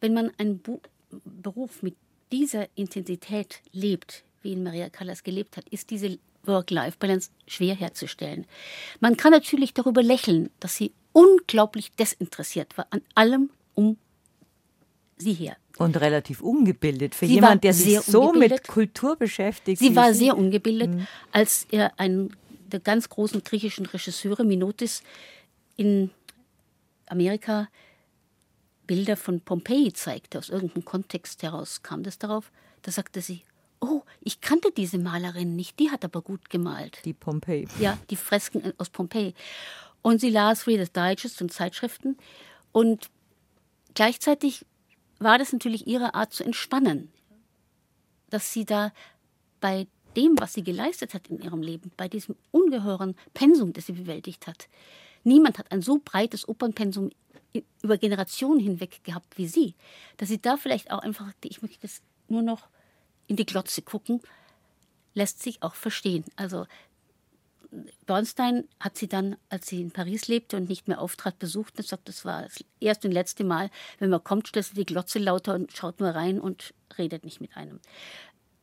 Wenn man einen Bu Beruf mit dieser Intensität lebt, wie ihn Maria Callas gelebt hat, ist diese Work-Life-Balance schwer herzustellen. Man kann natürlich darüber lächeln, dass sie unglaublich desinteressiert war an allem um sie her.
Und relativ ungebildet für sie jemand, der sich so mit Kultur beschäftigt.
Sie war sehr ungebildet, mhm. als er einen der ganz großen griechischen Regisseure Minotis in Amerika Bilder von Pompeji zeigte, aus irgendeinem Kontext heraus kam das darauf. Da sagte sie, oh, ich kannte diese Malerin nicht, die hat aber gut gemalt.
Die Pompeji.
Ja, die Fresken aus Pompeji. Und sie las Reader's Digest und Zeitschriften. Und gleichzeitig war das natürlich ihre Art zu entspannen, dass sie da bei dem, was sie geleistet hat in ihrem Leben, bei diesem ungeheuren Pensum, das sie bewältigt hat. Niemand hat ein so breites Opernpensum über Generationen hinweg gehabt wie sie, dass sie da vielleicht auch einfach, ich möchte das nur noch in die Glotze gucken, lässt sich auch verstehen. Also Bernstein hat sie dann, als sie in Paris lebte und nicht mehr auftrat, besucht und sagt, das war das erste und letzte Mal. Wenn man kommt, stellt sie die Glotze lauter und schaut nur rein und redet nicht mit einem.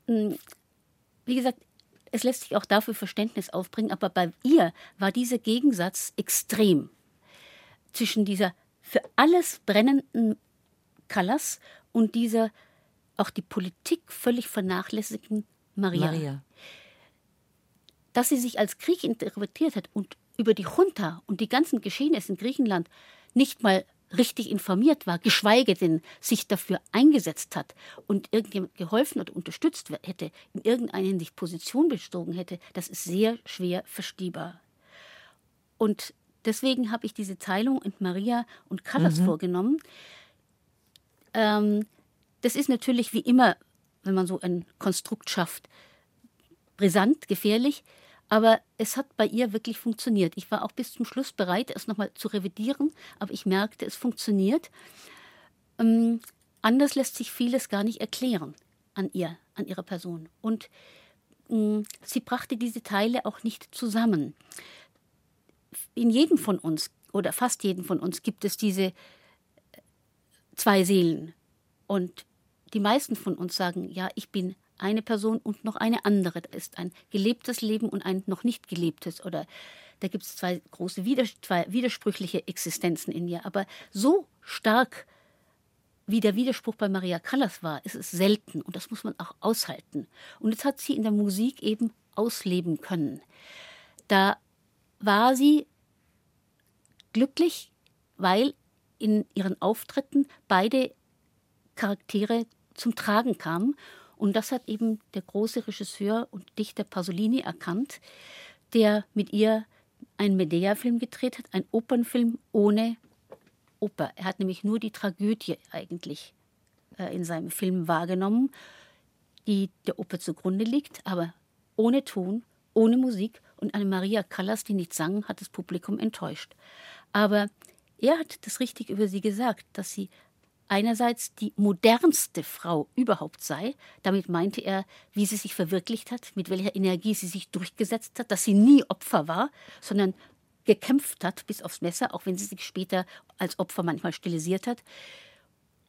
Hm, wie gesagt, es lässt sich auch dafür Verständnis aufbringen, aber bei ihr war dieser Gegensatz extrem zwischen dieser für alles brennenden Callas und dieser auch die Politik völlig vernachlässigten Maria. Maria dass sie sich als Krieg interpretiert hat und über die Junta und die ganzen Geschehnisse in Griechenland nicht mal richtig informiert war, geschweige denn sich dafür eingesetzt hat und irgendjemand geholfen oder unterstützt hätte, in irgendeiner Hinsicht Position bestogen hätte, das ist sehr schwer verstehbar. Und deswegen habe ich diese Teilung in Maria und Callas mhm. vorgenommen. Ähm, das ist natürlich wie immer, wenn man so ein Konstrukt schafft, brisant, gefährlich. Aber es hat bei ihr wirklich funktioniert. Ich war auch bis zum Schluss bereit, es nochmal zu revidieren, aber ich merkte, es funktioniert. Ähm, anders lässt sich vieles gar nicht erklären an ihr, an ihrer Person. Und ähm, sie brachte diese Teile auch nicht zusammen. In jedem von uns oder fast jedem von uns gibt es diese äh, zwei Seelen. Und die meisten von uns sagen, ja, ich bin eine Person und noch eine andere. Da ist ein gelebtes Leben und ein noch nicht gelebtes. Oder da gibt es zwei große Widers zwei widersprüchliche Existenzen in ihr. Aber so stark wie der Widerspruch bei Maria Callas war, ist es selten und das muss man auch aushalten. Und das hat sie in der Musik eben ausleben können. Da war sie glücklich, weil in ihren Auftritten beide Charaktere zum Tragen kamen und das hat eben der große Regisseur und Dichter Pasolini erkannt, der mit ihr einen Medea-Film gedreht hat, einen Opernfilm ohne Oper. Er hat nämlich nur die Tragödie eigentlich äh, in seinem Film wahrgenommen, die der Oper zugrunde liegt, aber ohne Ton, ohne Musik und eine Maria Callas, die nicht sang, hat das Publikum enttäuscht. Aber er hat das richtig über sie gesagt, dass sie einerseits die modernste Frau überhaupt sei. Damit meinte er, wie sie sich verwirklicht hat, mit welcher Energie sie sich durchgesetzt hat, dass sie nie Opfer war, sondern gekämpft hat bis aufs Messer, auch wenn sie sich später als Opfer manchmal stilisiert hat.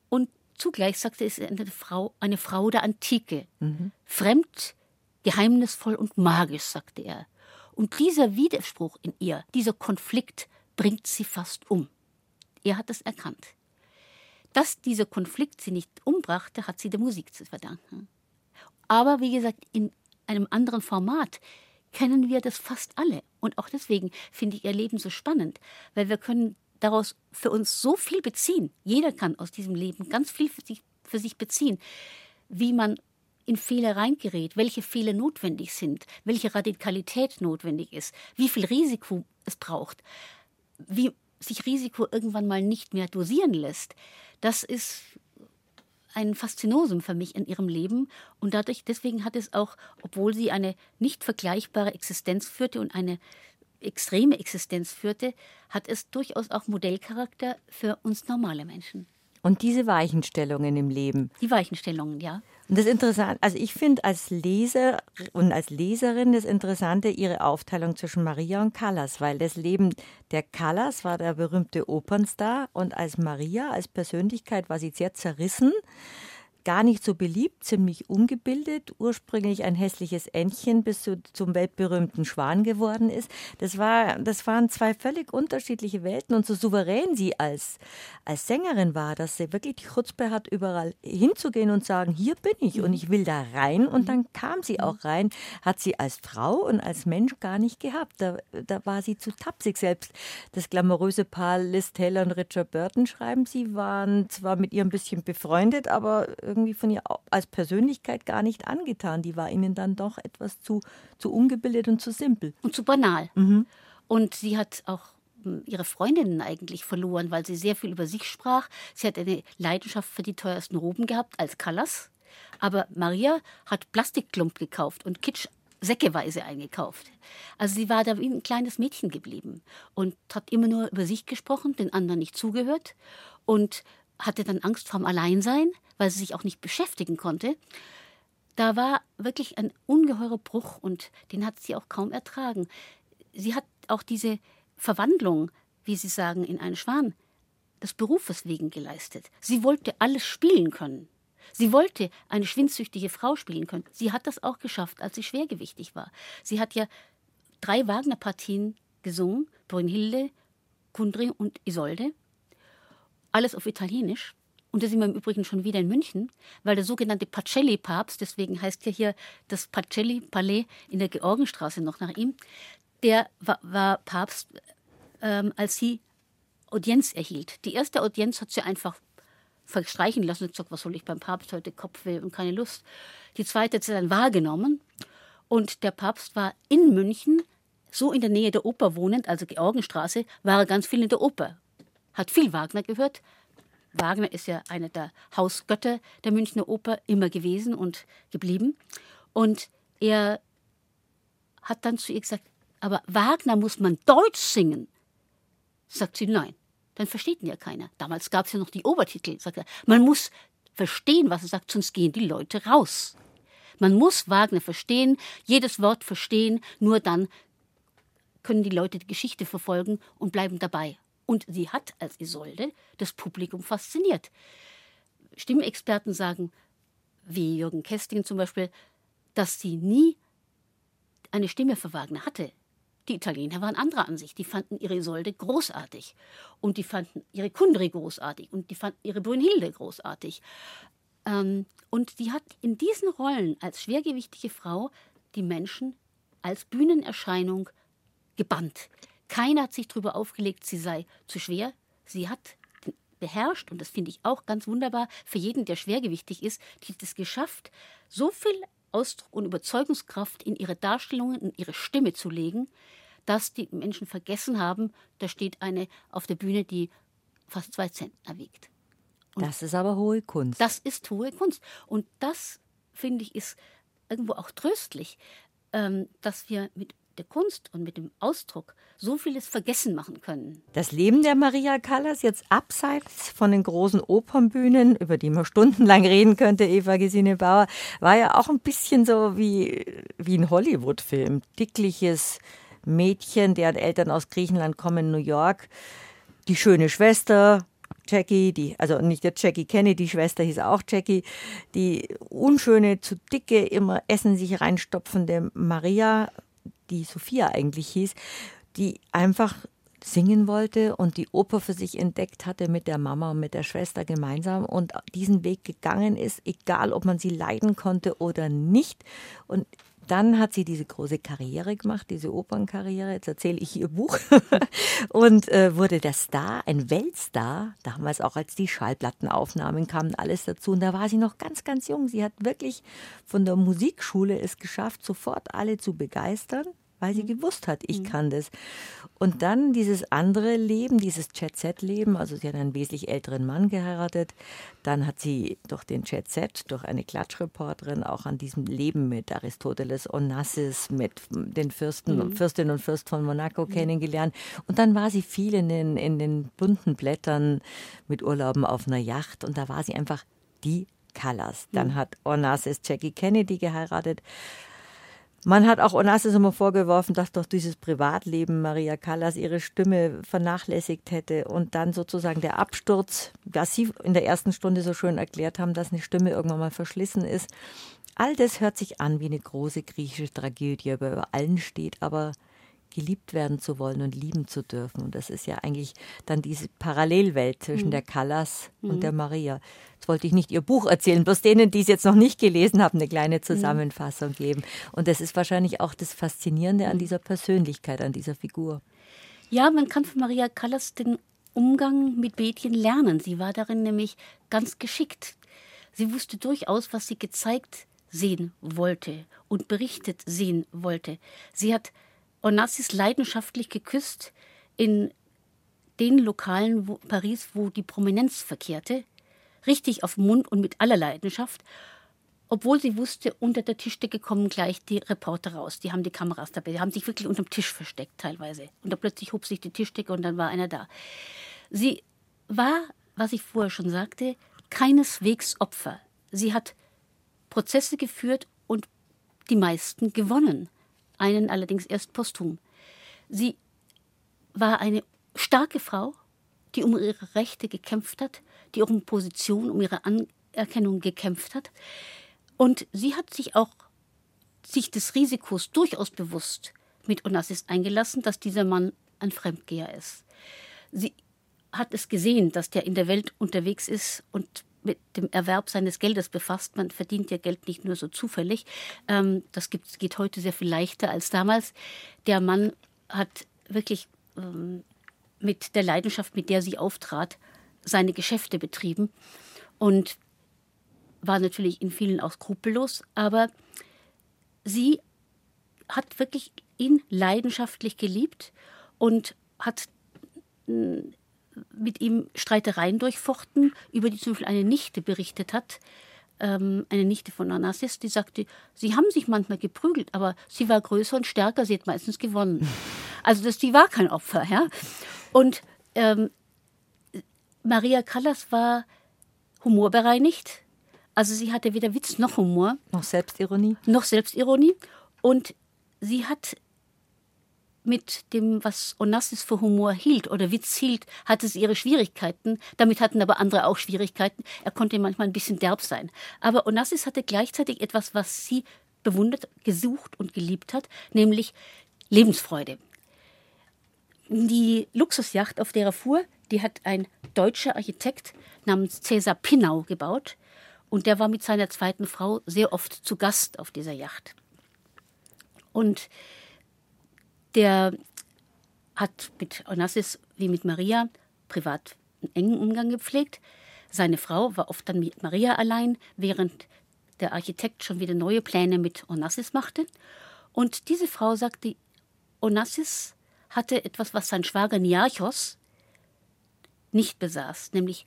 Und zugleich sagte es eine Frau, eine Frau der Antike, mhm. fremd, geheimnisvoll und magisch, sagte er. Und dieser Widerspruch in ihr, dieser Konflikt, bringt sie fast um. Er hat es erkannt. Dass dieser Konflikt sie nicht umbrachte, hat sie der Musik zu verdanken. Aber wie gesagt, in einem anderen Format kennen wir das fast alle. Und auch deswegen finde ich ihr Leben so spannend, weil wir können daraus für uns so viel beziehen. Jeder kann aus diesem Leben ganz viel für sich, für sich beziehen, wie man in Fehler reingerät, welche Fehler notwendig sind, welche Radikalität notwendig ist, wie viel Risiko es braucht, wie sich Risiko irgendwann mal nicht mehr dosieren lässt, das ist ein Faszinosum für mich in ihrem Leben und dadurch deswegen hat es auch, obwohl sie eine nicht vergleichbare Existenz führte und eine extreme Existenz führte, hat es durchaus auch Modellcharakter für uns normale Menschen.
Und diese Weichenstellungen im Leben.
Die Weichenstellungen, ja.
Und das Interessante, also ich finde als Leser und als Leserin das Interessante ihre Aufteilung zwischen Maria und Callas, weil das Leben der Callas war der berühmte Opernstar und als Maria, als Persönlichkeit war sie sehr zerrissen gar nicht so beliebt, ziemlich ungebildet, ursprünglich ein hässliches Entchen, bis zu, zum weltberühmten Schwan geworden ist. Das, war, das waren zwei völlig unterschiedliche Welten und so souverän sie als, als Sängerin war, dass sie wirklich die Chutzpe hat, überall hinzugehen und sagen, hier bin ich und ich will da rein und dann kam sie auch rein, hat sie als Frau und als Mensch gar nicht gehabt. Da, da war sie zu tapsig selbst. Das glamouröse Paar Liz Taylor und Richard Burton schreiben, sie waren zwar mit ihr ein bisschen befreundet, aber irgendwie von ihr als Persönlichkeit gar nicht angetan. Die war ihnen dann doch etwas zu, zu ungebildet und zu simpel.
Und zu banal. Mhm. Und sie hat auch hm, ihre Freundinnen eigentlich verloren, weil sie sehr viel über sich sprach. Sie hat eine Leidenschaft für die teuersten Roben gehabt als Callas. Aber Maria hat Plastikklump gekauft und Kitsch säckeweise eingekauft. Also sie war da wie ein kleines Mädchen geblieben und hat immer nur über sich gesprochen, den anderen nicht zugehört und hatte dann Angst vorm Alleinsein, weil sie sich auch nicht beschäftigen konnte. Da war wirklich ein ungeheurer Bruch und den hat sie auch kaum ertragen. Sie hat auch diese Verwandlung, wie Sie sagen, in einen Schwan des Berufes wegen geleistet. Sie wollte alles spielen können. Sie wollte eine schwindsüchtige Frau spielen können. Sie hat das auch geschafft, als sie schwergewichtig war. Sie hat ja drei Wagner-Partien gesungen: Brünnhilde, Kundry und Isolde alles auf Italienisch. Und da sind wir im Übrigen schon wieder in München, weil der sogenannte Pacelli-Papst, deswegen heißt ja hier das Pacelli-Palais in der Georgenstraße noch nach ihm, der war, war Papst, ähm, als sie Audienz erhielt. Die erste Audienz hat sie einfach verstreichen lassen und gesagt, was soll ich beim Papst heute, Kopfweh und keine Lust. Die zweite hat sie dann wahrgenommen und der Papst war in München, so in der Nähe der Oper wohnend, also Georgenstraße, war er ganz viel in der Oper hat viel Wagner gehört. Wagner ist ja einer der Hausgötter der Münchner Oper immer gewesen und geblieben. Und er hat dann zu ihr gesagt, aber Wagner muss man Deutsch singen. Sagt sie, nein, dann versteht ihn ja keiner. Damals gab es ja noch die Obertitel. Sagt er, man muss verstehen, was er sagt, sonst gehen die Leute raus. Man muss Wagner verstehen, jedes Wort verstehen, nur dann können die Leute die Geschichte verfolgen und bleiben dabei. Und sie hat als Isolde das Publikum fasziniert. Stimmexperten sagen, wie Jürgen Kästing zum Beispiel, dass sie nie eine Stimme für Wagner hatte. Die Italiener waren anderer Ansicht. Die fanden ihre Isolde großartig. Und die fanden ihre Kundry großartig. Und die fanden ihre Brünnhilde großartig. Ähm, und sie hat in diesen Rollen als schwergewichtige Frau die Menschen als Bühnenerscheinung gebannt. Keiner hat sich darüber aufgelegt, sie sei zu schwer. Sie hat beherrscht, und das finde ich auch ganz wunderbar für jeden, der schwergewichtig ist, die hat es geschafft, so viel Ausdruck und Überzeugungskraft in ihre Darstellungen, in ihre Stimme zu legen, dass die Menschen vergessen haben, da steht eine auf der Bühne, die fast zwei Zentner wiegt.
Und das ist aber hohe Kunst.
Das ist hohe Kunst. Und das, finde ich, ist irgendwo auch tröstlich, ähm, dass wir mit der Kunst und mit dem Ausdruck so vieles vergessen machen können.
Das Leben der Maria Callas jetzt abseits von den großen Opernbühnen, über die man stundenlang reden könnte, Eva Gesine Bauer, war ja auch ein bisschen so wie, wie ein Hollywood-Film. Dickliches Mädchen, deren Eltern aus Griechenland kommen, New York. Die schöne Schwester, Jackie, die, also nicht der Jackie Kennedy, die Schwester hieß auch Jackie, die unschöne, zu dicke, immer Essen sich reinstopfende Maria die Sophia eigentlich hieß, die einfach singen wollte und die Oper für sich entdeckt hatte mit der Mama und mit der Schwester gemeinsam und diesen Weg gegangen ist, egal ob man sie leiden konnte oder nicht. Und Dann hat sie diese große Karriere gemacht, diese Opernkarriere. Jetzt erzähle ich ihr Buch. und äh, wurde der Star, ein Weltstar. Damals auch als die Schallplattenaufnahmen kamen, alles dazu. Und da war sie noch ganz, ganz jung. Sie hat wirklich von der Musikschule es geschafft, sofort alle zu begeistern weil sie mhm. gewusst hat, ich mhm. kann das. Und dann dieses andere Leben, dieses Jet-Set-Leben, also sie hat einen wesentlich älteren Mann geheiratet, dann hat sie durch den Jet-Set, durch eine Klatschreporterin auch an diesem Leben mit Aristoteles Onassis, mit den Fürsten, mhm. Fürstinnen und Fürst von Monaco mhm. kennengelernt. Und dann war sie viel in den, in den bunten Blättern mit Urlauben auf einer Yacht und da war sie einfach die Callas. Dann mhm. hat Onassis Jackie Kennedy geheiratet. Man hat auch Onassis immer vorgeworfen, dass doch dieses Privatleben Maria Callas ihre Stimme vernachlässigt hätte und dann sozusagen der Absturz, was Sie in der ersten Stunde so schön erklärt haben, dass eine Stimme irgendwann mal verschlissen ist. All das hört sich an wie eine große griechische Tragödie, aber über allen steht aber geliebt werden zu wollen und lieben zu dürfen. Und das ist ja eigentlich dann diese Parallelwelt zwischen mhm. der Callas mhm. und der Maria. Jetzt wollte ich nicht Ihr Buch erzählen, bloß denen, die es jetzt noch nicht gelesen haben, eine kleine mhm. Zusammenfassung geben. Und das ist wahrscheinlich auch das Faszinierende an mhm. dieser Persönlichkeit, an dieser Figur.
Ja, man kann von Maria Callas den Umgang mit Mädchen lernen. Sie war darin nämlich ganz geschickt. Sie wusste durchaus, was sie gezeigt sehen wollte und berichtet sehen wollte. Sie hat Onassis leidenschaftlich geküsst in den Lokalen wo, Paris, wo die Prominenz verkehrte, richtig auf Mund und mit aller Leidenschaft, obwohl sie wusste, unter der Tischdecke kommen gleich die Reporter raus. Die haben die Kameras dabei, die haben sich wirklich unter dem Tisch versteckt teilweise. Und da plötzlich hob sich die Tischdecke und dann war einer da. Sie war, was ich vorher schon sagte, keineswegs Opfer. Sie hat Prozesse geführt und die meisten gewonnen einen allerdings erst posthum. Sie war eine starke Frau, die um ihre Rechte gekämpft hat, die um Position, um ihre Anerkennung gekämpft hat. Und sie hat sich auch sich des Risikos durchaus bewusst mit Onassis eingelassen, dass dieser Mann ein Fremdgeher ist. Sie hat es gesehen, dass der in der Welt unterwegs ist und mit dem Erwerb seines Geldes befasst. Man verdient ja Geld nicht nur so zufällig. Ähm, das geht heute sehr viel leichter als damals. Der Mann hat wirklich ähm, mit der Leidenschaft, mit der sie auftrat, seine Geschäfte betrieben und war natürlich in vielen auch skrupellos, aber sie hat wirklich ihn leidenschaftlich geliebt und hat mit ihm Streitereien durchfochten, über die zum Beispiel eine Nichte berichtet hat, ähm, eine Nichte von Onassis, die sagte, sie haben sich manchmal geprügelt, aber sie war größer und stärker, sie hat meistens gewonnen. Also das, die war kein Opfer. Ja? Und ähm, Maria Callas war humorbereinigt. Also sie hatte weder Witz noch Humor.
Noch Selbstironie.
Noch Selbstironie. Und sie hat mit dem, was Onassis für Humor hielt oder Witz hielt, hatte sie ihre Schwierigkeiten. Damit hatten aber andere auch Schwierigkeiten. Er konnte manchmal ein bisschen derb sein. Aber Onassis hatte gleichzeitig etwas, was sie bewundert, gesucht und geliebt hat, nämlich Lebensfreude. Die Luxusjacht, auf der er fuhr, die hat ein deutscher Architekt namens Cäsar Pinnau gebaut. Und der war mit seiner zweiten Frau sehr oft zu Gast auf dieser Yacht. Und der hat mit Onassis wie mit Maria privat einen engen Umgang gepflegt. Seine Frau war oft dann mit Maria allein, während der Architekt schon wieder neue Pläne mit Onassis machte. Und diese Frau sagte, Onassis hatte etwas, was sein Schwager Niarchos nicht besaß, nämlich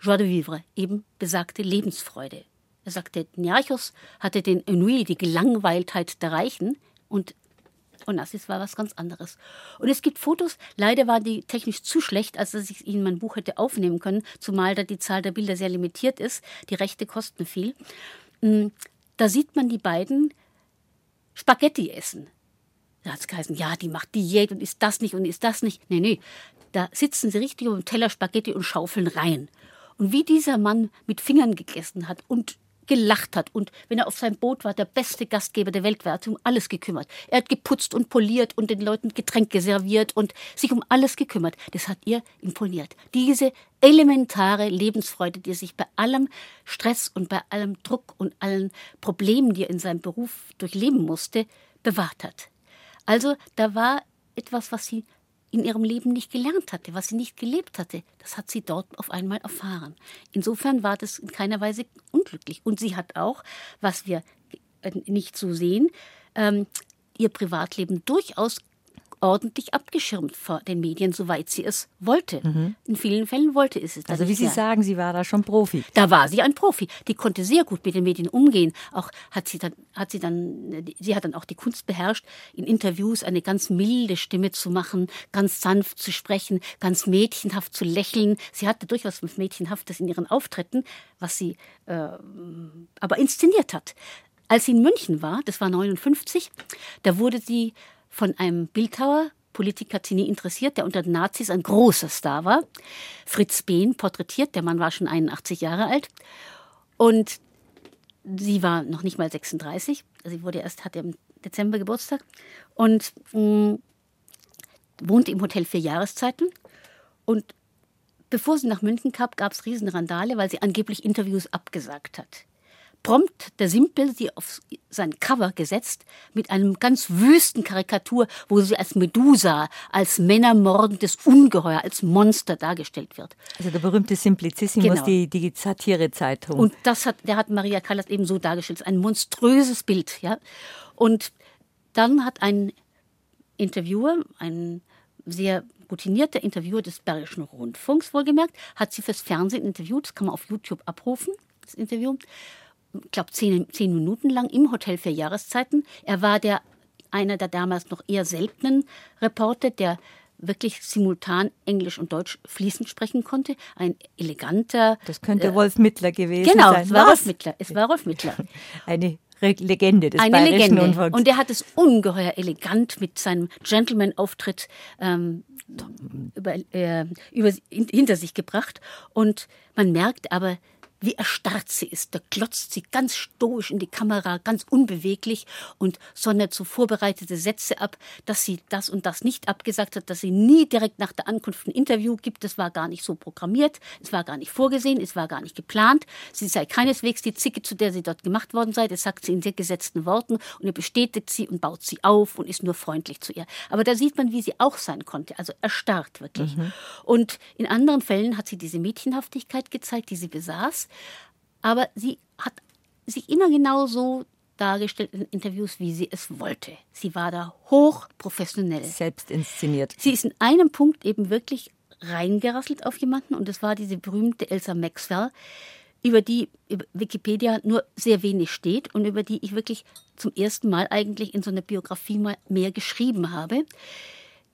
Joie de vivre, eben besagte Lebensfreude. Er sagte, Niarchos hatte den Ennui, die Gelangweiltheit der Reichen, und Onassis war was ganz anderes. Und es gibt Fotos, leider waren die technisch zu schlecht, als dass ich ihnen mein Buch hätte aufnehmen können, zumal da die Zahl der Bilder sehr limitiert ist. Die Rechte kosten viel. Mm, da sieht man die beiden Spaghetti essen. Da hat es geheißen, ja, die macht Diät und ist das nicht und ist das nicht. Nee, nee. Da sitzen sie richtig um den Teller Spaghetti und schaufeln rein. Und wie dieser Mann mit Fingern gegessen hat und gelacht hat und wenn er auf seinem Boot war, der beste Gastgeber der Welt war, hat sich um alles gekümmert. Er hat geputzt und poliert und den Leuten Getränke serviert und sich um alles gekümmert. Das hat ihr imponiert. Diese elementare Lebensfreude, die er sich bei allem Stress und bei allem Druck und allen Problemen, die er in seinem Beruf durchleben musste, bewahrt hat. Also da war etwas, was sie in ihrem Leben nicht gelernt hatte, was sie nicht gelebt hatte. Das hat sie dort auf einmal erfahren. Insofern war das in keiner Weise unglücklich. Und sie hat auch, was wir äh, nicht so sehen, ähm, ihr Privatleben durchaus ordentlich abgeschirmt vor den Medien, soweit sie es wollte. Mhm. In vielen Fällen wollte es es.
Also wie Sie sagen, sie war da schon Profi.
Da war sie ein Profi. Die konnte sehr gut mit den Medien umgehen. Auch hat sie dann, hat sie dann, sie hat dann auch die Kunst beherrscht, in Interviews eine ganz milde Stimme zu machen, ganz sanft zu sprechen, ganz mädchenhaft zu lächeln. Sie hatte durchaus was Mädchenhaftes in ihren Auftritten, was sie äh, aber inszeniert hat. Als sie in München war, das war 59, da wurde sie von einem Bildhauer, Politiker nie interessiert, der unter den Nazis ein großer Star war. Fritz Behn porträtiert, der Mann war schon 81 Jahre alt. Und sie war noch nicht mal 36. Also sie wurde erst, hatte im Dezember Geburtstag. Und mh, mm, wohnte im Hotel vier Jahreszeiten. Und bevor sie nach München kam, gab es Riesenrandale, weil sie angeblich Interviews abgesagt hat prompt der Simpel sie auf sein Cover gesetzt mit einem ganz wüsten Karikatur, wo sie als Medusa, als männermordendes Ungeheuer, als Monster dargestellt wird.
Also der berühmte Simplicissimus, genau. die, die Satirezeitung.
Und das hat, der hat Maria Callas eben so dargestellt, ein monströses Bild, ja. Und dann hat ein Interviewer, ein sehr routinierter Interviewer des Bayerischen Rundfunks wohlgemerkt, hat sie fürs Fernsehen interviewt, das kann man auf YouTube abrufen, das Interview, ich glaube, zehn, zehn Minuten lang im Hotel für Jahreszeiten. Er war der einer der damals noch eher seltenen Reporter, der wirklich simultan Englisch und Deutsch fließend sprechen konnte. Ein eleganter.
Das könnte äh, Wolf Mittler gewesen
genau,
sein.
Genau, es war Rolf Mittler. Es war Rolf Mittler.
Eine Legende des
Eine Bayerischen Legende. Rundfunks. Und er hat es ungeheuer elegant mit seinem Gentleman-Auftritt ähm, über, äh, über, hinter sich gebracht. Und man merkt aber, wie erstarrt sie ist. Da glotzt sie ganz stoisch in die Kamera, ganz unbeweglich und sondert so vorbereitete Sätze ab, dass sie das und das nicht abgesagt hat, dass sie nie direkt nach der Ankunft ein Interview gibt. Das war gar nicht so programmiert, es war gar nicht vorgesehen, es war gar nicht geplant. Sie sei keineswegs die Zicke, zu der sie dort gemacht worden sei. Das sagt sie in sehr gesetzten Worten und er bestätigt sie und baut sie auf und ist nur freundlich zu ihr. Aber da sieht man, wie sie auch sein konnte, also erstarrt wirklich. Mhm. Und in anderen Fällen hat sie diese Mädchenhaftigkeit gezeigt, die sie besaß. Aber sie hat sich immer genau so dargestellt in Interviews, wie sie es wollte. Sie war da hochprofessionell.
Selbst inszeniert.
Sie ist in einem Punkt eben wirklich reingerasselt auf jemanden und das war diese berühmte Elsa Maxwell, über die Wikipedia nur sehr wenig steht und über die ich wirklich zum ersten Mal eigentlich in so einer Biografie mal mehr geschrieben habe.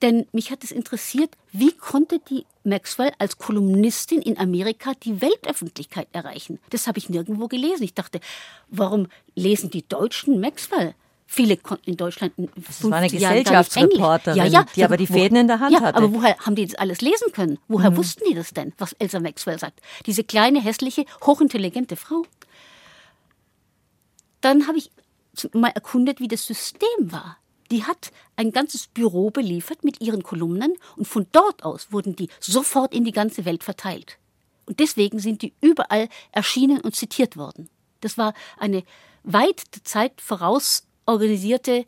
Denn mich hat es interessiert, wie konnte die Maxwell als Kolumnistin in Amerika die Weltöffentlichkeit erreichen? Das habe ich nirgendwo gelesen. Ich dachte, warum lesen die Deutschen Maxwell? Viele konnten in Deutschland
das war eine Gesellschaftsreporterin, ja, ja, die aber die Fäden in der Hand ja, hatte.
Aber woher haben die das alles lesen können? Woher mhm. wussten die das denn, was Elsa Maxwell sagt? Diese kleine, hässliche, hochintelligente Frau. Dann habe ich mal erkundet, wie das System war die hat ein ganzes Büro beliefert mit ihren Kolumnen und von dort aus wurden die sofort in die ganze Welt verteilt. Und deswegen sind die überall erschienen und zitiert worden. Das war eine weit der Zeit voraus organisierte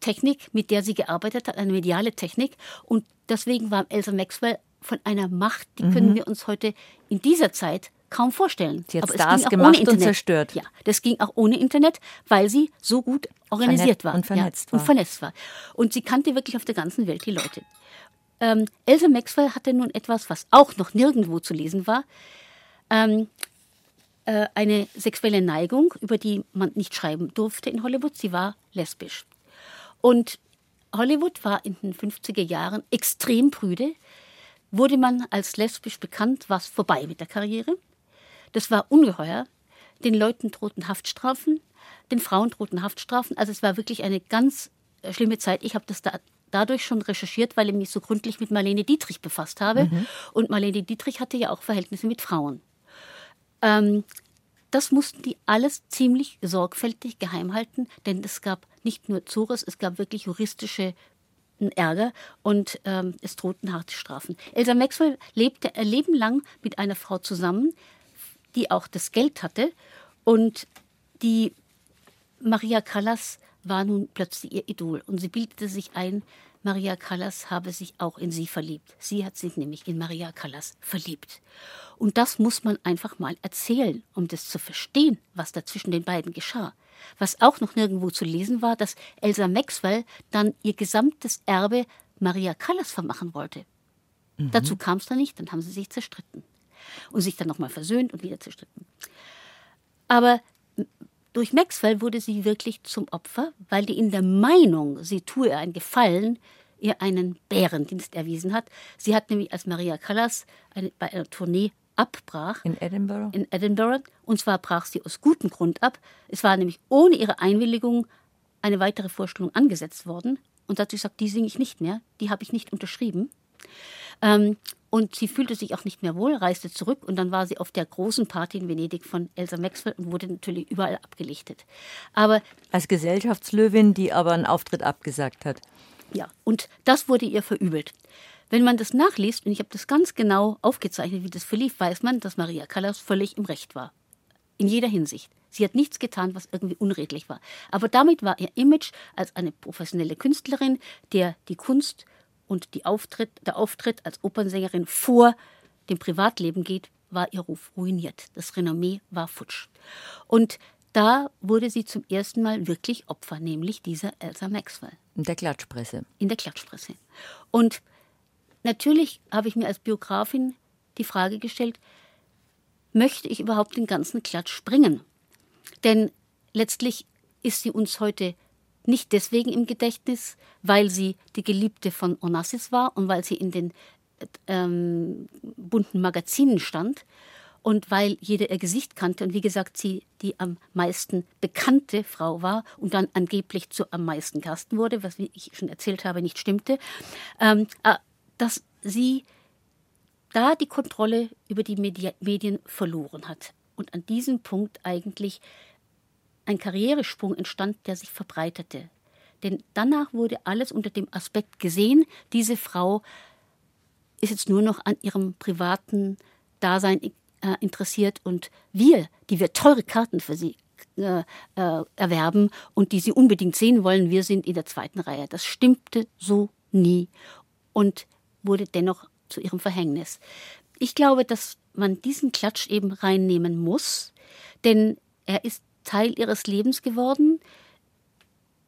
Technik, mit der sie gearbeitet hat, eine mediale Technik. Und deswegen war Elsa Maxwell von einer Macht, die mhm. können wir uns heute in dieser Zeit kaum vorstellen.
Sie hat Stars gemacht und zerstört.
Ja, das ging auch ohne Internet, weil sie so gut organisiert war.
Und vernetzt, ja,
war. und vernetzt war. Und sie kannte wirklich auf der ganzen Welt die Leute. Ähm, Elsa Maxwell hatte nun etwas, was auch noch nirgendwo zu lesen war. Ähm, äh, eine sexuelle Neigung, über die man nicht schreiben durfte in Hollywood. Sie war lesbisch. Und Hollywood war in den 50er Jahren extrem prüde. Wurde man als lesbisch bekannt, war es vorbei mit der Karriere. Das war ungeheuer. Den Leuten drohten Haftstrafen, den Frauen drohten Haftstrafen. Also es war wirklich eine ganz äh, schlimme Zeit. Ich habe das da dadurch schon recherchiert, weil ich mich so gründlich mit Marlene Dietrich befasst habe. Mhm. Und Marlene Dietrich hatte ja auch Verhältnisse mit Frauen. Ähm, das mussten die alles ziemlich sorgfältig geheim halten, denn es gab nicht nur Zores, es gab wirklich juristische Ärger und ähm, es drohten harte Strafen. Elsa Maxwell lebte ein Leben lang mit einer Frau zusammen, die auch das Geld hatte und die Maria Callas war nun plötzlich ihr Idol und sie bildete sich ein, Maria Callas habe sich auch in sie verliebt. Sie hat sich nämlich in Maria Callas verliebt. Und das muss man einfach mal erzählen, um das zu verstehen, was da zwischen den beiden geschah. Was auch noch nirgendwo zu lesen war, dass Elsa Maxwell dann ihr gesamtes Erbe Maria Callas vermachen wollte. Mhm. Dazu kam es dann nicht, dann haben sie sich zerstritten. Und sich dann nochmal versöhnt und wieder zerstritten. Aber durch Maxwell wurde sie wirklich zum Opfer, weil die in der Meinung, sie tue ihr einen Gefallen, ihr einen Bärendienst erwiesen hat. Sie hat nämlich als Maria Callas eine, bei einer Tournee abbrach.
In Edinburgh?
In Edinburgh. Und zwar brach sie aus gutem Grund ab. Es war nämlich ohne ihre Einwilligung eine weitere Vorstellung angesetzt worden. Und dazu gesagt, die singe ich nicht mehr, die habe ich nicht unterschrieben. Ähm, und sie fühlte sich auch nicht mehr wohl, reiste zurück und dann war sie auf der großen Party in Venedig von Elsa Maxwell und wurde natürlich überall abgelichtet.
Aber als Gesellschaftslöwin, die aber einen Auftritt abgesagt hat.
Ja, und das wurde ihr verübelt. Wenn man das nachliest, und ich habe das ganz genau aufgezeichnet, wie das verlief, weiß man, dass Maria Callas völlig im Recht war. In jeder Hinsicht. Sie hat nichts getan, was irgendwie unredlich war. Aber damit war ihr Image als eine professionelle Künstlerin, der die Kunst und Auftritt, der Auftritt als Opernsängerin vor dem Privatleben geht, war ihr Ruf ruiniert. Das Renommee war futsch. Und da wurde sie zum ersten Mal wirklich Opfer, nämlich dieser Elsa Maxwell.
In der Klatschpresse.
In der Klatschpresse. Und Natürlich habe ich mir als Biografin die Frage gestellt, möchte ich überhaupt den ganzen Klatsch bringen? Denn letztlich ist sie uns heute nicht deswegen im Gedächtnis, weil sie die Geliebte von Onassis war und weil sie in den ähm, bunten Magazinen stand und weil jeder ihr Gesicht kannte und wie gesagt sie die am meisten bekannte Frau war und dann angeblich zu am meisten Gasten wurde, was wie ich schon erzählt habe nicht stimmte. Ähm, dass sie da die Kontrolle über die Medi Medien verloren hat und an diesem Punkt eigentlich ein Karrieresprung entstand, der sich verbreitete. Denn danach wurde alles unter dem Aspekt gesehen, diese Frau ist jetzt nur noch an ihrem privaten Dasein äh, interessiert und wir, die wir teure Karten für sie äh, äh, erwerben und die sie unbedingt sehen wollen, wir sind in der zweiten Reihe. Das stimmte so nie. Und wurde dennoch zu ihrem Verhängnis. Ich glaube, dass man diesen Klatsch eben reinnehmen muss, denn er ist Teil ihres Lebens geworden,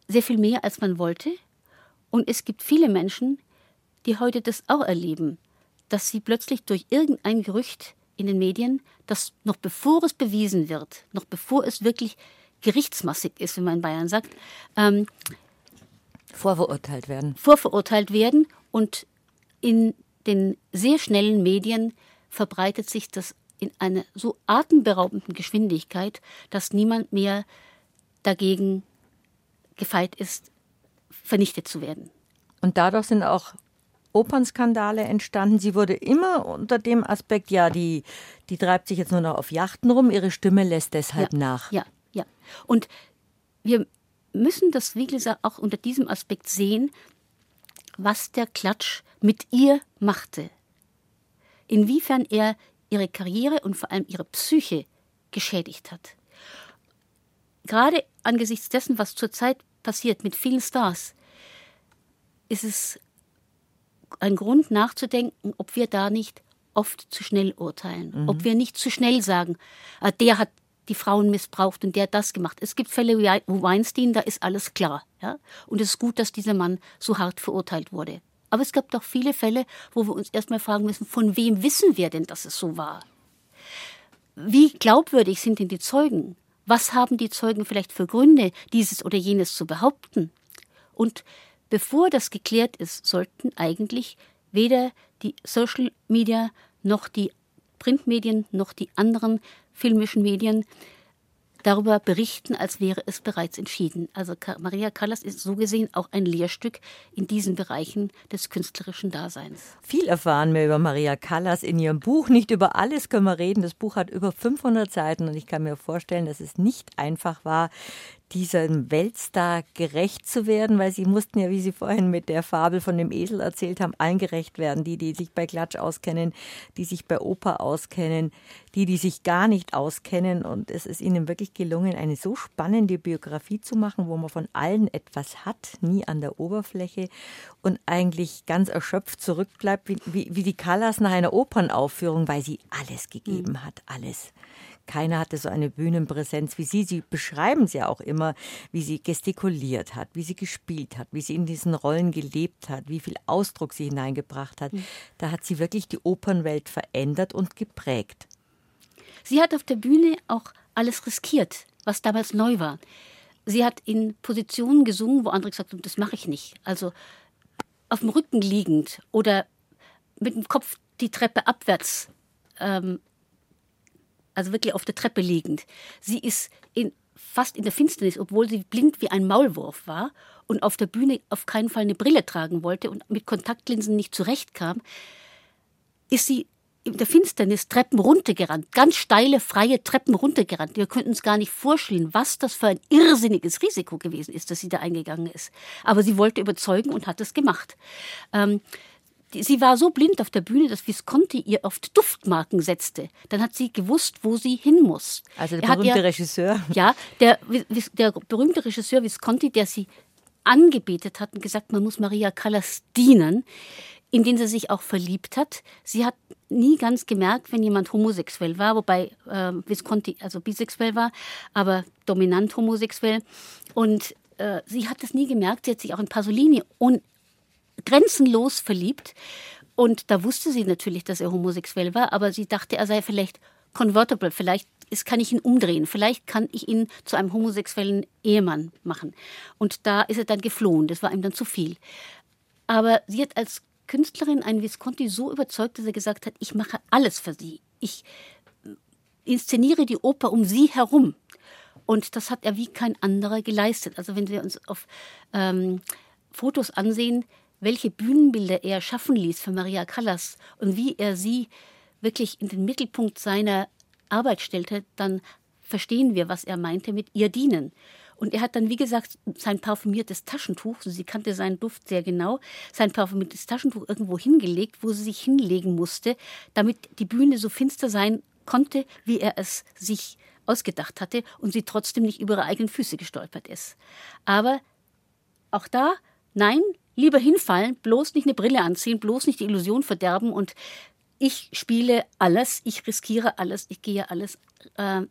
sehr viel mehr als man wollte. Und es gibt viele Menschen, die heute das auch erleben, dass sie plötzlich durch irgendein Gerücht in den Medien, das noch bevor es bewiesen wird, noch bevor es wirklich gerichtsmassig ist, wie man in Bayern sagt, ähm,
vorverurteilt werden.
Vorverurteilt werden und in den sehr schnellen Medien verbreitet sich das in einer so atemberaubenden Geschwindigkeit, dass niemand mehr dagegen gefeit ist, vernichtet zu werden.
Und dadurch sind auch Opernskandale entstanden. Sie wurde immer unter dem Aspekt, ja, die, die treibt sich jetzt nur noch auf Yachten rum, ihre Stimme lässt deshalb
ja,
nach.
Ja, ja. Und wir müssen das, wie gesagt, auch unter diesem Aspekt sehen, was der Klatsch mit ihr machte. Inwiefern er ihre Karriere und vor allem ihre Psyche geschädigt hat. Gerade angesichts dessen, was zurzeit passiert mit vielen Stars, ist es ein Grund nachzudenken, ob wir da nicht oft zu schnell urteilen, mhm. ob wir nicht zu schnell sagen, ah, der hat die Frauen missbraucht und der hat das gemacht. Es gibt Fälle wie Weinstein, da ist alles klar. Ja? Und es ist gut, dass dieser Mann so hart verurteilt wurde. Aber es gab doch viele Fälle, wo wir uns erstmal fragen müssen, von wem wissen wir denn, dass es so war? Wie glaubwürdig sind denn die Zeugen? Was haben die Zeugen vielleicht für Gründe, dieses oder jenes zu behaupten? Und bevor das geklärt ist, sollten eigentlich weder die Social Media noch die Printmedien noch die anderen filmischen Medien darüber berichten, als wäre es bereits entschieden. Also Maria Callas ist so gesehen auch ein Lehrstück in diesen Bereichen des künstlerischen Daseins.
Viel erfahren wir über Maria Callas in ihrem Buch. Nicht über alles können wir reden. Das Buch hat über 500 Seiten und ich kann mir vorstellen, dass es nicht einfach war, diesem Weltstar gerecht zu werden, weil sie mussten ja, wie Sie vorhin mit der Fabel von dem Esel erzählt haben, allen gerecht werden. Die, die sich bei Klatsch auskennen, die sich bei Oper auskennen, die, die sich gar nicht auskennen. Und es ist ihnen wirklich gelungen, eine so spannende Biografie zu machen, wo man von allen etwas hat, nie an der Oberfläche und eigentlich ganz erschöpft zurückbleibt, wie, wie, wie die Callas nach einer Opernaufführung, weil sie alles gegeben mhm. hat, alles. Keiner hatte so eine Bühnenpräsenz wie sie. Sie beschreiben es ja auch immer, wie sie gestikuliert hat, wie sie gespielt hat, wie sie in diesen Rollen gelebt hat, wie viel Ausdruck sie hineingebracht hat. Mhm. Da hat sie wirklich die Opernwelt verändert und geprägt.
Sie hat auf der Bühne auch alles riskiert, was damals neu war. Sie hat in Positionen gesungen, wo andere gesagt haben, das mache ich nicht. Also auf dem Rücken liegend oder mit dem Kopf die Treppe abwärts ähm, also wirklich auf der Treppe liegend. Sie ist in, fast in der Finsternis, obwohl sie blind wie ein Maulwurf war und auf der Bühne auf keinen Fall eine Brille tragen wollte und mit Kontaktlinsen nicht zurechtkam, ist sie in der Finsternis Treppen runtergerannt, ganz steile, freie Treppen runtergerannt. Wir könnten uns gar nicht vorstellen, was das für ein irrsinniges Risiko gewesen ist, dass sie da eingegangen ist. Aber sie wollte überzeugen und hat es gemacht. Ähm, sie war so blind auf der Bühne, dass Visconti ihr oft Duftmarken setzte. Dann hat sie gewusst, wo sie hin muss.
Also der er berühmte ja, Regisseur.
Ja, der, der berühmte Regisseur Visconti, der sie angebetet hat und gesagt, man muss Maria Callas dienen, in den sie sich auch verliebt hat. Sie hat nie ganz gemerkt, wenn jemand homosexuell war, wobei äh, Visconti also bisexuell war, aber dominant homosexuell. Und äh, sie hat das nie gemerkt. Sie hat sich auch in Pasolini grenzenlos verliebt. Und da wusste sie natürlich, dass er homosexuell war, aber sie dachte, er sei vielleicht convertible, vielleicht ist, kann ich ihn umdrehen, vielleicht kann ich ihn zu einem homosexuellen Ehemann machen. Und da ist er dann geflohen, das war ihm dann zu viel. Aber sie hat als Künstlerin einen Visconti so überzeugt, dass er gesagt hat, ich mache alles für sie. Ich inszeniere die Oper um sie herum. Und das hat er wie kein anderer geleistet. Also wenn wir uns auf ähm, Fotos ansehen, welche Bühnenbilder er schaffen ließ für Maria Callas und wie er sie wirklich in den Mittelpunkt seiner Arbeit stellte, dann verstehen wir, was er meinte mit ihr dienen. Und er hat dann, wie gesagt, sein parfümiertes Taschentuch, sie kannte seinen Duft sehr genau, sein parfümiertes Taschentuch irgendwo hingelegt, wo sie sich hinlegen musste, damit die Bühne so finster sein konnte, wie er es sich ausgedacht hatte und sie trotzdem nicht über ihre eigenen Füße gestolpert ist. Aber auch da, nein, lieber hinfallen, bloß nicht eine Brille anziehen, bloß nicht die Illusion verderben und ich spiele alles, ich riskiere alles, ich gehe alles, äh, äh,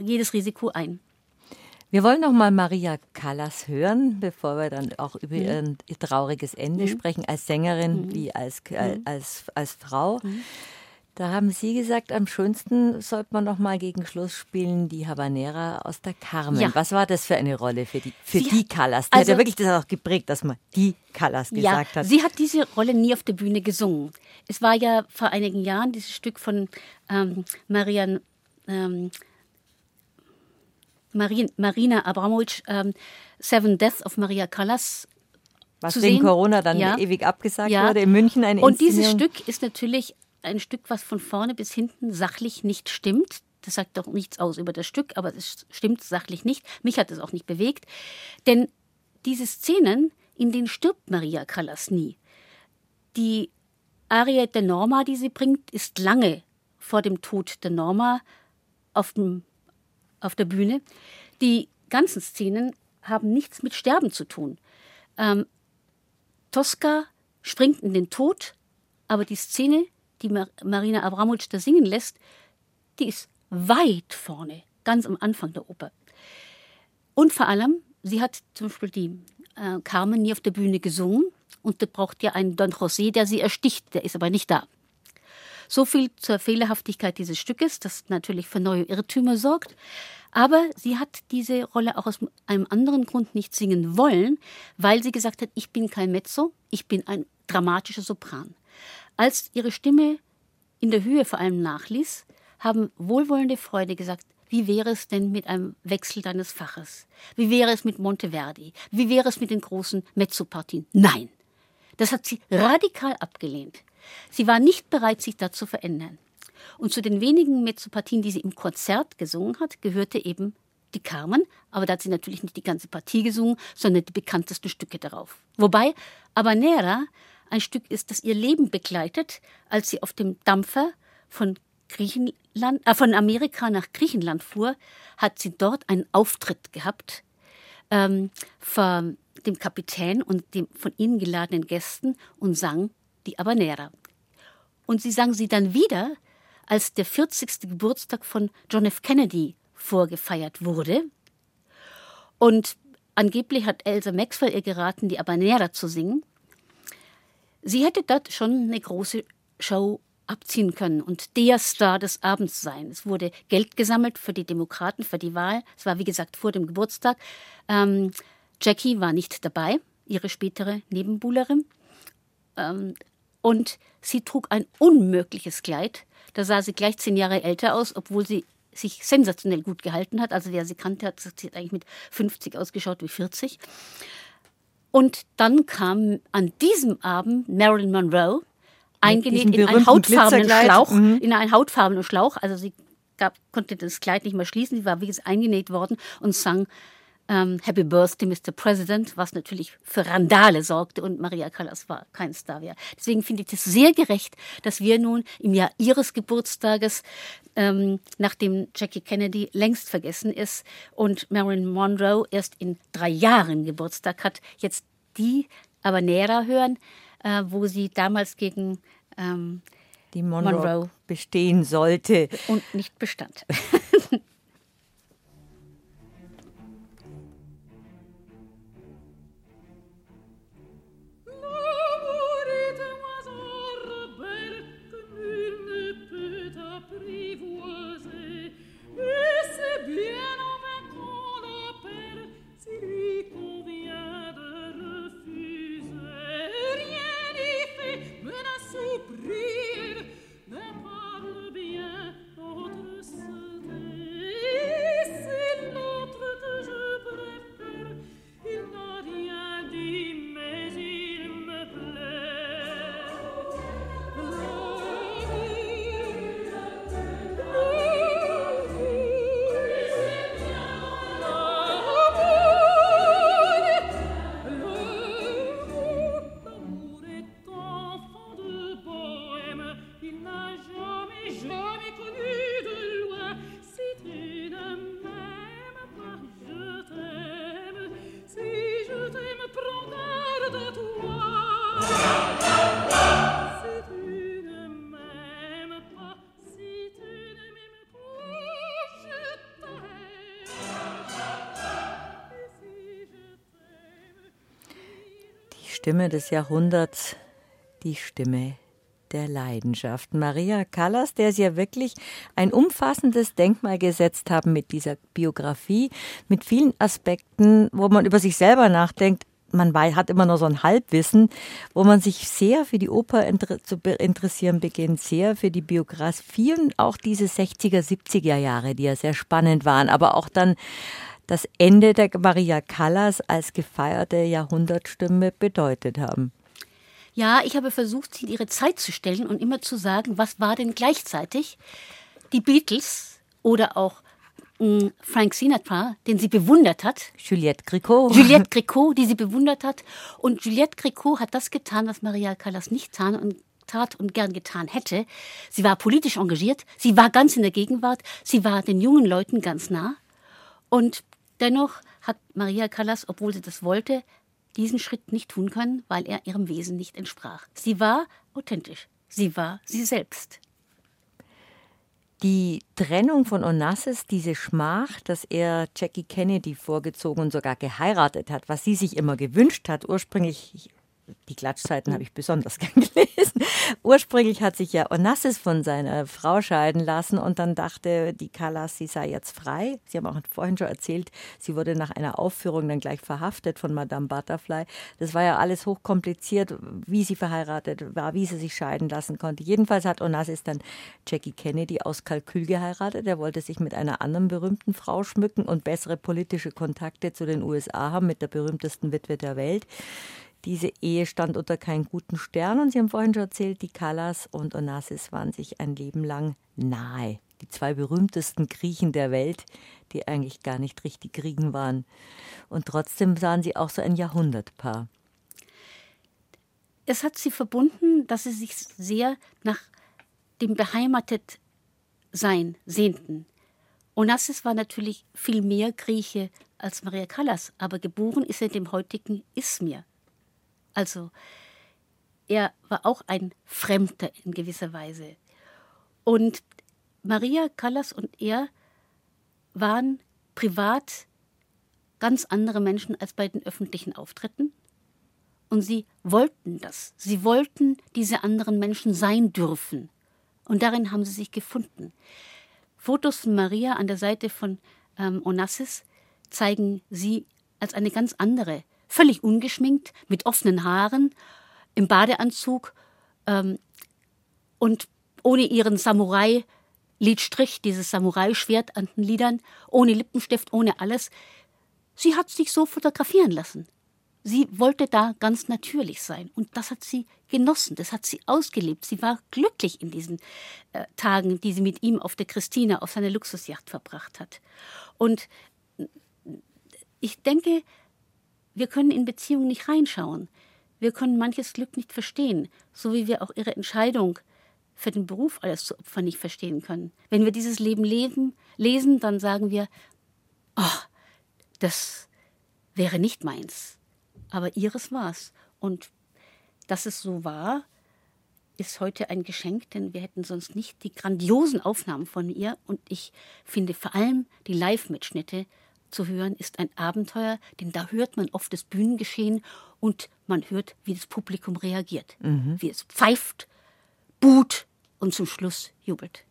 jedes Risiko ein.
Wir wollen noch mal Maria Callas hören, bevor wir dann auch über mhm. ihr trauriges Ende mhm. sprechen, als Sängerin mhm. wie als, als, als, als Frau. Da haben Sie gesagt, am schönsten sollte man noch mal gegen Schluss spielen die Habanera aus der Carmen. Ja. Was war das für eine Rolle für die, für die Callas? Die also, hat ja wirklich das auch geprägt, dass man die Callas gesagt
ja,
hat.
Sie hat diese Rolle nie auf der Bühne gesungen. Es war ja vor einigen Jahren dieses Stück von ähm, Marian, ähm, Marin, Marina Abramovic, ähm, Seven Deaths of Maria Callas
was wegen sehen. Corona dann ja. ewig abgesagt ja. wurde, in München eine
Und dieses Stück ist natürlich ein Stück, was von vorne bis hinten sachlich nicht stimmt. Das sagt doch nichts aus über das Stück, aber es stimmt sachlich nicht. Mich hat es auch nicht bewegt. Denn diese Szenen, in denen stirbt Maria Callas nie. Die Arie der Norma, die sie bringt, ist lange vor dem Tod der Norma auf, dem, auf der Bühne. Die ganzen Szenen haben nichts mit Sterben zu tun. Ähm, Tosca springt in den Tod, aber die Szene die Marina Abramowitsch da singen lässt, die ist weit vorne, ganz am Anfang der Oper. Und vor allem, sie hat zum Beispiel die äh, Carmen nie auf der Bühne gesungen und da braucht ja einen Don José, der sie ersticht, der ist aber nicht da. So viel zur Fehlerhaftigkeit dieses Stückes, das natürlich für neue Irrtümer sorgt. Aber sie hat diese Rolle auch aus einem anderen Grund nicht singen wollen, weil sie gesagt hat, ich bin kein Mezzo, ich bin ein dramatischer Sopran. Als ihre Stimme in der Höhe vor allem nachließ, haben wohlwollende Freude gesagt, wie wäre es denn mit einem Wechsel deines Faches? Wie wäre es mit Monteverdi? Wie wäre es mit den großen Mezzopartien? Nein. Das hat sie radikal abgelehnt. Sie war nicht bereit, sich da zu verändern. Und zu den wenigen Mezzopartien, die sie im Konzert gesungen hat, gehörte eben die Carmen, aber da hat sie natürlich nicht die ganze Partie gesungen, sondern die bekanntesten Stücke darauf. Wobei Habanera ein Stück ist, das ihr Leben begleitet, als sie auf dem Dampfer von Griechenland, äh, von Amerika nach Griechenland fuhr, hat sie dort einen Auftritt gehabt ähm, vor dem Kapitän und den von ihnen geladenen Gästen und sang die Habanera. Und sie sang sie dann wieder, als der 40. Geburtstag von John F. Kennedy vorgefeiert wurde. Und angeblich hat Elsa Maxwell ihr geraten, die Habanera zu singen. Sie hätte dort schon eine große Show abziehen können und der Star des Abends sein. Es wurde Geld gesammelt für die Demokraten, für die Wahl. Es war, wie gesagt, vor dem Geburtstag. Ähm, Jackie war nicht dabei, ihre spätere Nebenbuhlerin. Ähm, und sie trug ein unmögliches Kleid. Da sah sie gleich zehn Jahre älter aus, obwohl sie sich sensationell gut gehalten hat. Also wer sie kannte, hat, eigentlich mit 50 ausgeschaut wie 40. Und dann kam an diesem Abend Marilyn Monroe, eingenäht in einen hautfarbenen Schlauch, mhm. in einen hautfarbenen Schlauch. Also sie gab, konnte das Kleid nicht mehr schließen, sie war wie gesagt eingenäht worden und sang ähm, Happy Birthday, Mr. President, was natürlich für Randale sorgte und Maria Callas war kein Star mehr. Deswegen finde ich es sehr gerecht, dass wir nun im Jahr ihres Geburtstages, ähm, nachdem Jackie Kennedy längst vergessen ist und Marilyn Monroe erst in drei Jahren Geburtstag hat, jetzt die aber näher hören, äh, wo sie damals gegen ähm,
die Monroe, Monroe bestehen sollte.
Und nicht bestand.
Stimme des Jahrhunderts, die Stimme der Leidenschaft. Maria Callas, der Sie ja wirklich ein umfassendes Denkmal gesetzt haben mit dieser Biografie, mit vielen Aspekten, wo man über sich selber nachdenkt. Man hat immer nur so ein Halbwissen, wo man sich sehr für die Oper zu interessieren beginnt, sehr für die Biografien, auch diese 60er, 70er Jahre, die ja sehr spannend waren, aber auch dann das Ende der Maria Callas als gefeierte Jahrhundertstimme bedeutet haben.
Ja, ich habe versucht, sie in ihre Zeit zu stellen und immer zu sagen, was war denn gleichzeitig die Beatles oder auch mm, Frank Sinatra, den sie bewundert hat.
Juliette Gricot.
Juliette Gricot, die sie bewundert hat. Und Juliette Gricot hat das getan, was Maria Callas nicht tat und tat und gern getan hätte. Sie war politisch engagiert, sie war ganz in der Gegenwart, sie war den jungen Leuten ganz nah. Und Dennoch hat Maria Callas, obwohl sie das wollte, diesen Schritt nicht tun können, weil er ihrem Wesen nicht entsprach. Sie war authentisch. Sie war sie selbst.
Die Trennung von Onassis, diese Schmach, dass er Jackie Kennedy vorgezogen und sogar geheiratet hat, was sie sich immer gewünscht hat, ursprünglich die Klatschzeiten habe ich besonders gern gelesen. Ursprünglich hat sich ja Onassis von seiner Frau scheiden lassen und dann dachte die Callas, sie sei jetzt frei. Sie haben auch vorhin schon erzählt, sie wurde nach einer Aufführung dann gleich verhaftet von Madame Butterfly. Das war ja alles hochkompliziert, wie sie verheiratet war, wie sie sich scheiden lassen konnte. Jedenfalls hat Onassis dann Jackie Kennedy aus Kalkül geheiratet. Er wollte sich mit einer anderen berühmten Frau schmücken und bessere politische Kontakte zu den USA haben mit der berühmtesten Witwe der Welt. Diese Ehe stand unter keinen guten Stern und Sie haben vorhin schon erzählt, die Callas und Onassis waren sich ein Leben lang nahe. Die zwei berühmtesten Griechen der Welt, die eigentlich gar nicht richtig Griechen waren. Und trotzdem sahen sie auch so ein Jahrhundertpaar.
Es hat sie verbunden, dass sie sich sehr nach dem Beheimatetsein sehnten. Onassis war natürlich viel mehr Grieche als Maria Callas, aber geboren ist er dem heutigen Izmir. Also er war auch ein Fremder in gewisser Weise. Und Maria Callas und er waren privat ganz andere Menschen als bei den öffentlichen Auftritten. Und sie wollten das. Sie wollten diese anderen Menschen sein dürfen. Und darin haben sie sich gefunden. Fotos von Maria an der Seite von ähm, Onassis zeigen sie als eine ganz andere, völlig ungeschminkt, mit offenen Haaren, im Badeanzug ähm, und ohne ihren Samurai-Lidstrich, dieses Samurai-Schwert an den Lidern, ohne Lippenstift, ohne alles. Sie hat sich so fotografieren lassen. Sie wollte da ganz natürlich sein und das hat sie genossen, das hat sie ausgelebt. Sie war glücklich in diesen äh, Tagen, die sie mit ihm auf der Christina auf seiner Luxusjacht verbracht hat. Und ich denke, wir können in Beziehungen nicht reinschauen. Wir können manches Glück nicht verstehen, so wie wir auch ihre Entscheidung für den Beruf alles zu opfern nicht verstehen können. Wenn wir dieses Leben leben, lesen, dann sagen wir, oh, das wäre nicht meins. Aber ihres war's. Und dass es so war, ist heute ein Geschenk, denn wir hätten sonst nicht die grandiosen Aufnahmen von ihr. Und ich finde vor allem die Live-Mitschnitte zu hören ist ein Abenteuer, denn da hört man oft das Bühnengeschehen und man hört, wie das Publikum reagiert, mhm. wie es pfeift, buht und zum Schluss jubelt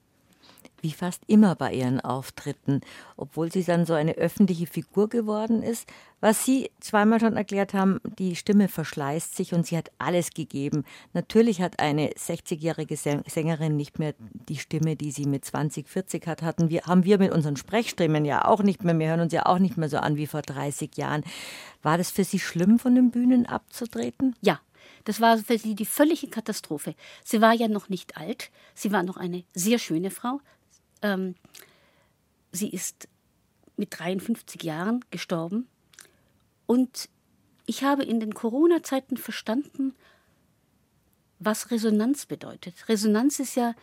wie fast immer bei ihren Auftritten, obwohl sie dann so eine öffentliche Figur geworden ist. Was Sie zweimal schon erklärt haben, die Stimme verschleißt sich und sie hat alles gegeben. Natürlich hat eine 60-jährige Sängerin nicht mehr die Stimme, die sie mit 20, 40 hat, hatten wir, haben wir mit unseren Sprechstimmen ja auch nicht mehr. Wir hören uns ja auch nicht mehr so an wie vor 30 Jahren. War das für Sie schlimm, von den Bühnen abzutreten?
Ja, das war für sie die völlige Katastrophe. Sie war ja noch nicht alt, sie war noch eine sehr schöne Frau, ähm, sie ist mit 53 Jahren gestorben. Und ich habe in den Corona-Zeiten verstanden, was Resonanz bedeutet. Resonanz ist ja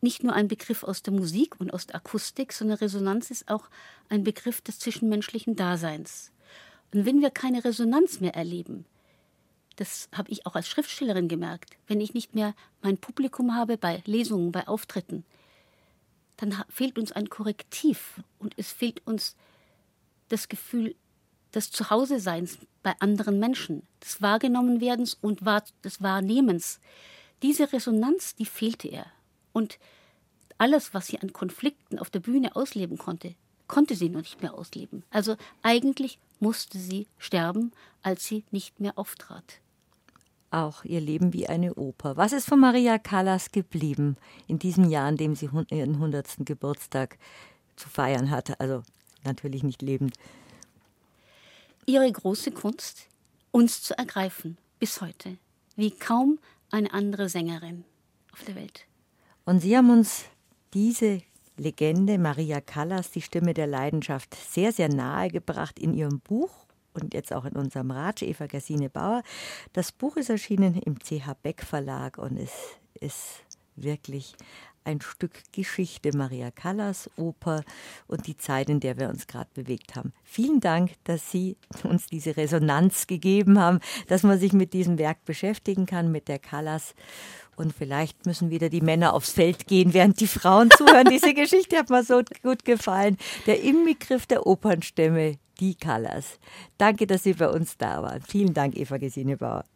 nicht nur ein Begriff aus der Musik und aus der Akustik, sondern Resonanz ist auch ein Begriff des zwischenmenschlichen Daseins. Und wenn wir keine Resonanz mehr erleben, das habe ich auch als Schriftstellerin gemerkt, wenn ich nicht mehr mein Publikum habe bei Lesungen, bei Auftritten, dann fehlt uns ein Korrektiv und es fehlt uns das Gefühl des Zuhause-Seins bei anderen Menschen, des Wahrgenommenwerdens und des Wahrnehmens. Diese Resonanz, die fehlte er. Und alles, was sie an Konflikten auf der Bühne ausleben konnte, konnte sie noch nicht mehr ausleben. Also eigentlich musste sie sterben, als sie nicht mehr auftrat
auch ihr Leben wie eine Oper. Was ist von Maria Callas geblieben in diesem Jahr, in dem sie ihren 100. Geburtstag zu feiern hatte? Also natürlich nicht lebend.
Ihre große Kunst, uns zu ergreifen, bis heute, wie kaum eine andere Sängerin auf der Welt.
Und Sie haben uns diese Legende Maria Callas, die Stimme der Leidenschaft, sehr, sehr nahe gebracht in Ihrem Buch und jetzt auch in unserem Ratsch, Eva Gersine Bauer. Das Buch ist erschienen im CH Beck Verlag und es ist wirklich ein Stück Geschichte Maria Callas Oper und die Zeit, in der wir uns gerade bewegt haben. Vielen Dank, dass Sie uns diese Resonanz gegeben haben, dass man sich mit diesem Werk beschäftigen kann, mit der Callas. Und vielleicht müssen wieder die Männer aufs Feld gehen, während die Frauen zuhören. Diese Geschichte hat mir so gut gefallen. Der Inbegriff der Opernstimme, die Callas. Danke, dass Sie bei uns da waren. Vielen Dank, Eva Gesine Bauer.